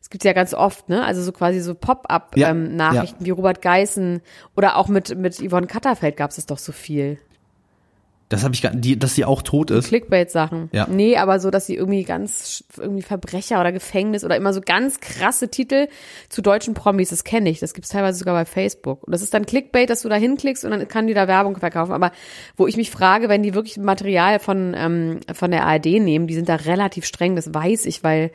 das gibt's ja ganz oft, ne? Also so quasi so Ja, Pop-up-Nachrichten wie Robert Geißen oder auch mit, mit Yvonne Katterfeld gab's es doch so viel. Das habe ich gar, die, dass sie auch tot ist. Clickbait-Sachen. Ja. Nee, aber so, dass sie irgendwie ganz, irgendwie Verbrecher oder Gefängnis oder immer so ganz krasse Titel zu deutschen Promis, das kenne ich. Das gibt's teilweise sogar bei Facebook. Und das ist dann Clickbait, dass du da hinklickst und dann kann die da Werbung verkaufen. Aber wo ich mich frage, wenn die wirklich Material von, ähm, von der ARD nehmen, die sind da relativ streng, das weiß ich, weil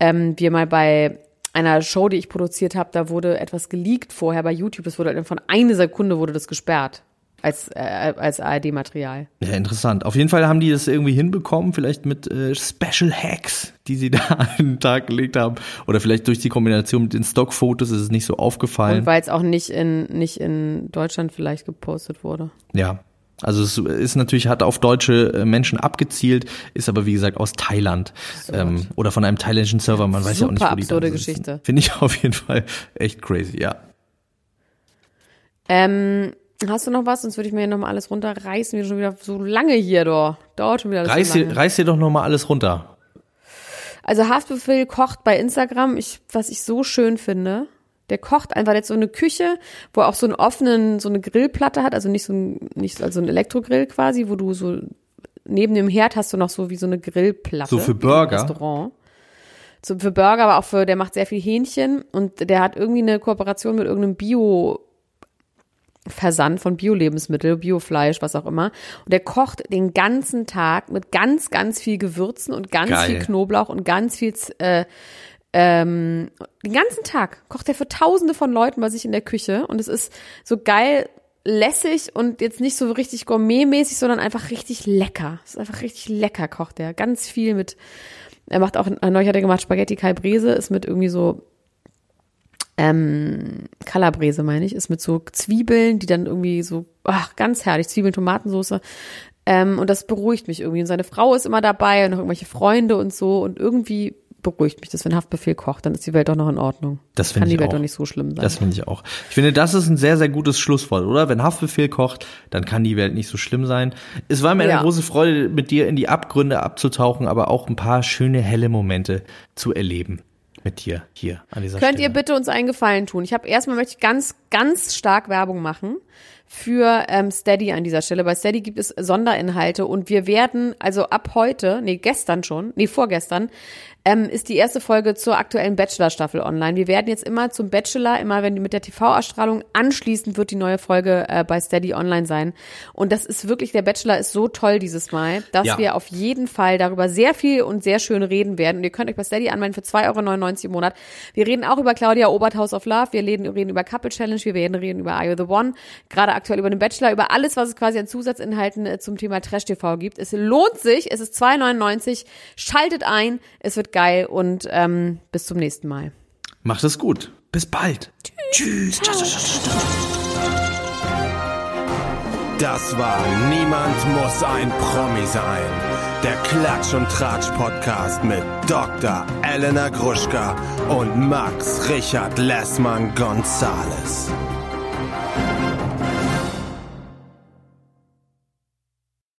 ähm, wir mal bei einer Show, die ich produziert habe, da wurde etwas geleakt vorher bei YouTube. Das wurde dann von einer Sekunde wurde das gesperrt als, äh, als ARD-Material. Ja, interessant. Auf jeden Fall haben die das irgendwie hinbekommen, vielleicht mit äh, Special Hacks, die sie (laughs) da an den Tag gelegt haben. Oder vielleicht durch die Kombination mit den Stockfotos ist es nicht so aufgefallen. Und weil es auch nicht in, nicht in Deutschland vielleicht gepostet wurde. Ja. Also es ist natürlich, hat auf deutsche äh, Menschen abgezielt, ist aber wie gesagt aus Thailand ähm, oder von einem thailändischen Server, man weiß ja auch nicht, wo die absurde. Geschichte. Finde ich (laughs) auf jeden Fall echt crazy, ja. Ähm, hast du noch was? Sonst würde ich mir hier nochmal alles runterreißen. Wir schon wieder so lange hier, doch. Dauert schon wieder alles Reiß so dir, lange. reiß dir doch nochmal alles runter. Also Haftbefehl kocht bei Instagram, ich, was ich so schön finde. Der kocht einfach jetzt so eine Küche, wo er auch so einen offenen, so eine Grillplatte hat, also nicht so ein, nicht, also ein Elektrogrill quasi, wo du so neben dem Herd hast du noch so wie so eine Grillplatte. So für Burger? Restaurant. So für Burger, aber auch für, der macht sehr viel Hähnchen und der hat irgendwie eine Kooperation mit irgendeinem Bio, Versand von Bio-Lebensmittel, Biofleisch, was auch immer. Und der kocht den ganzen Tag mit ganz, ganz viel Gewürzen und ganz Geil. viel Knoblauch und ganz viel, äh, ähm, den ganzen Tag kocht er für Tausende von Leuten bei sich in der Küche. Und es ist so geil, lässig und jetzt nicht so richtig gourmetmäßig, sondern einfach richtig lecker. Es ist einfach richtig lecker, kocht er. Ganz viel mit, er macht auch, neulich hat er gemacht Spaghetti Calabrese, ist mit irgendwie so ähm, Calabrese meine ich, ist mit so Zwiebeln, die dann irgendwie so, ach, ganz herrlich, Zwiebeln, Tomatensoße. Ähm, und das beruhigt mich irgendwie. Und seine Frau ist immer dabei und noch irgendwelche Freunde und so. Und irgendwie beruhigt mich das, wenn Haftbefehl kocht, dann ist die Welt doch noch in Ordnung. Das Kann finde die ich Welt auch. doch nicht so schlimm sein. Das finde ich auch. Ich finde, das ist ein sehr, sehr gutes Schlusswort, oder? Wenn Haftbefehl kocht, dann kann die Welt nicht so schlimm sein. Es war mir eine Ja. große Freude, mit dir in die Abgründe abzutauchen, aber auch ein paar schöne, helle Momente zu erleben. Mit dir hier an dieser Könnt Stelle. ihr bitte uns einen Gefallen tun? Ich habe erstmal möchte ich ganz, ganz stark Werbung machen für ähm, Steady an dieser Stelle. Bei Steady gibt es Sonderinhalte und wir werden also ab heute, nee, gestern schon, nee, vorgestern, ähm, ist die erste Folge zur aktuellen Bachelor-Staffel online. Wir werden jetzt immer zum Bachelor, immer wenn die mit der TV-Ausstrahlung anschließend wird die neue Folge äh, bei Steady online sein. Und das ist wirklich, der Bachelor ist so toll dieses Mal, dass ja. wir auf jeden Fall darüber sehr viel und sehr schön reden werden. Und ihr könnt euch bei Steady anmelden für 2,99 Euro im Monat. Wir reden auch über Claudia Obert House of Love, wir reden, reden über Couple Challenge, wir werden reden über Are You the One, gerade aktuell über den Bachelor, über alles, was es quasi an Zusatzinhalten äh, zum Thema Trash TV gibt. Es lohnt sich, es ist 2,99. Schaltet ein, es wird geil und ähm, bis zum nächsten Mal. Macht es gut. Bis bald. Tschüss. Tschüss. Das war Niemand muss ein Promi sein. Der Klatsch und Tratsch Podcast mit Dr. Elena Gruschka und Max Richard Lessmann Gonzales.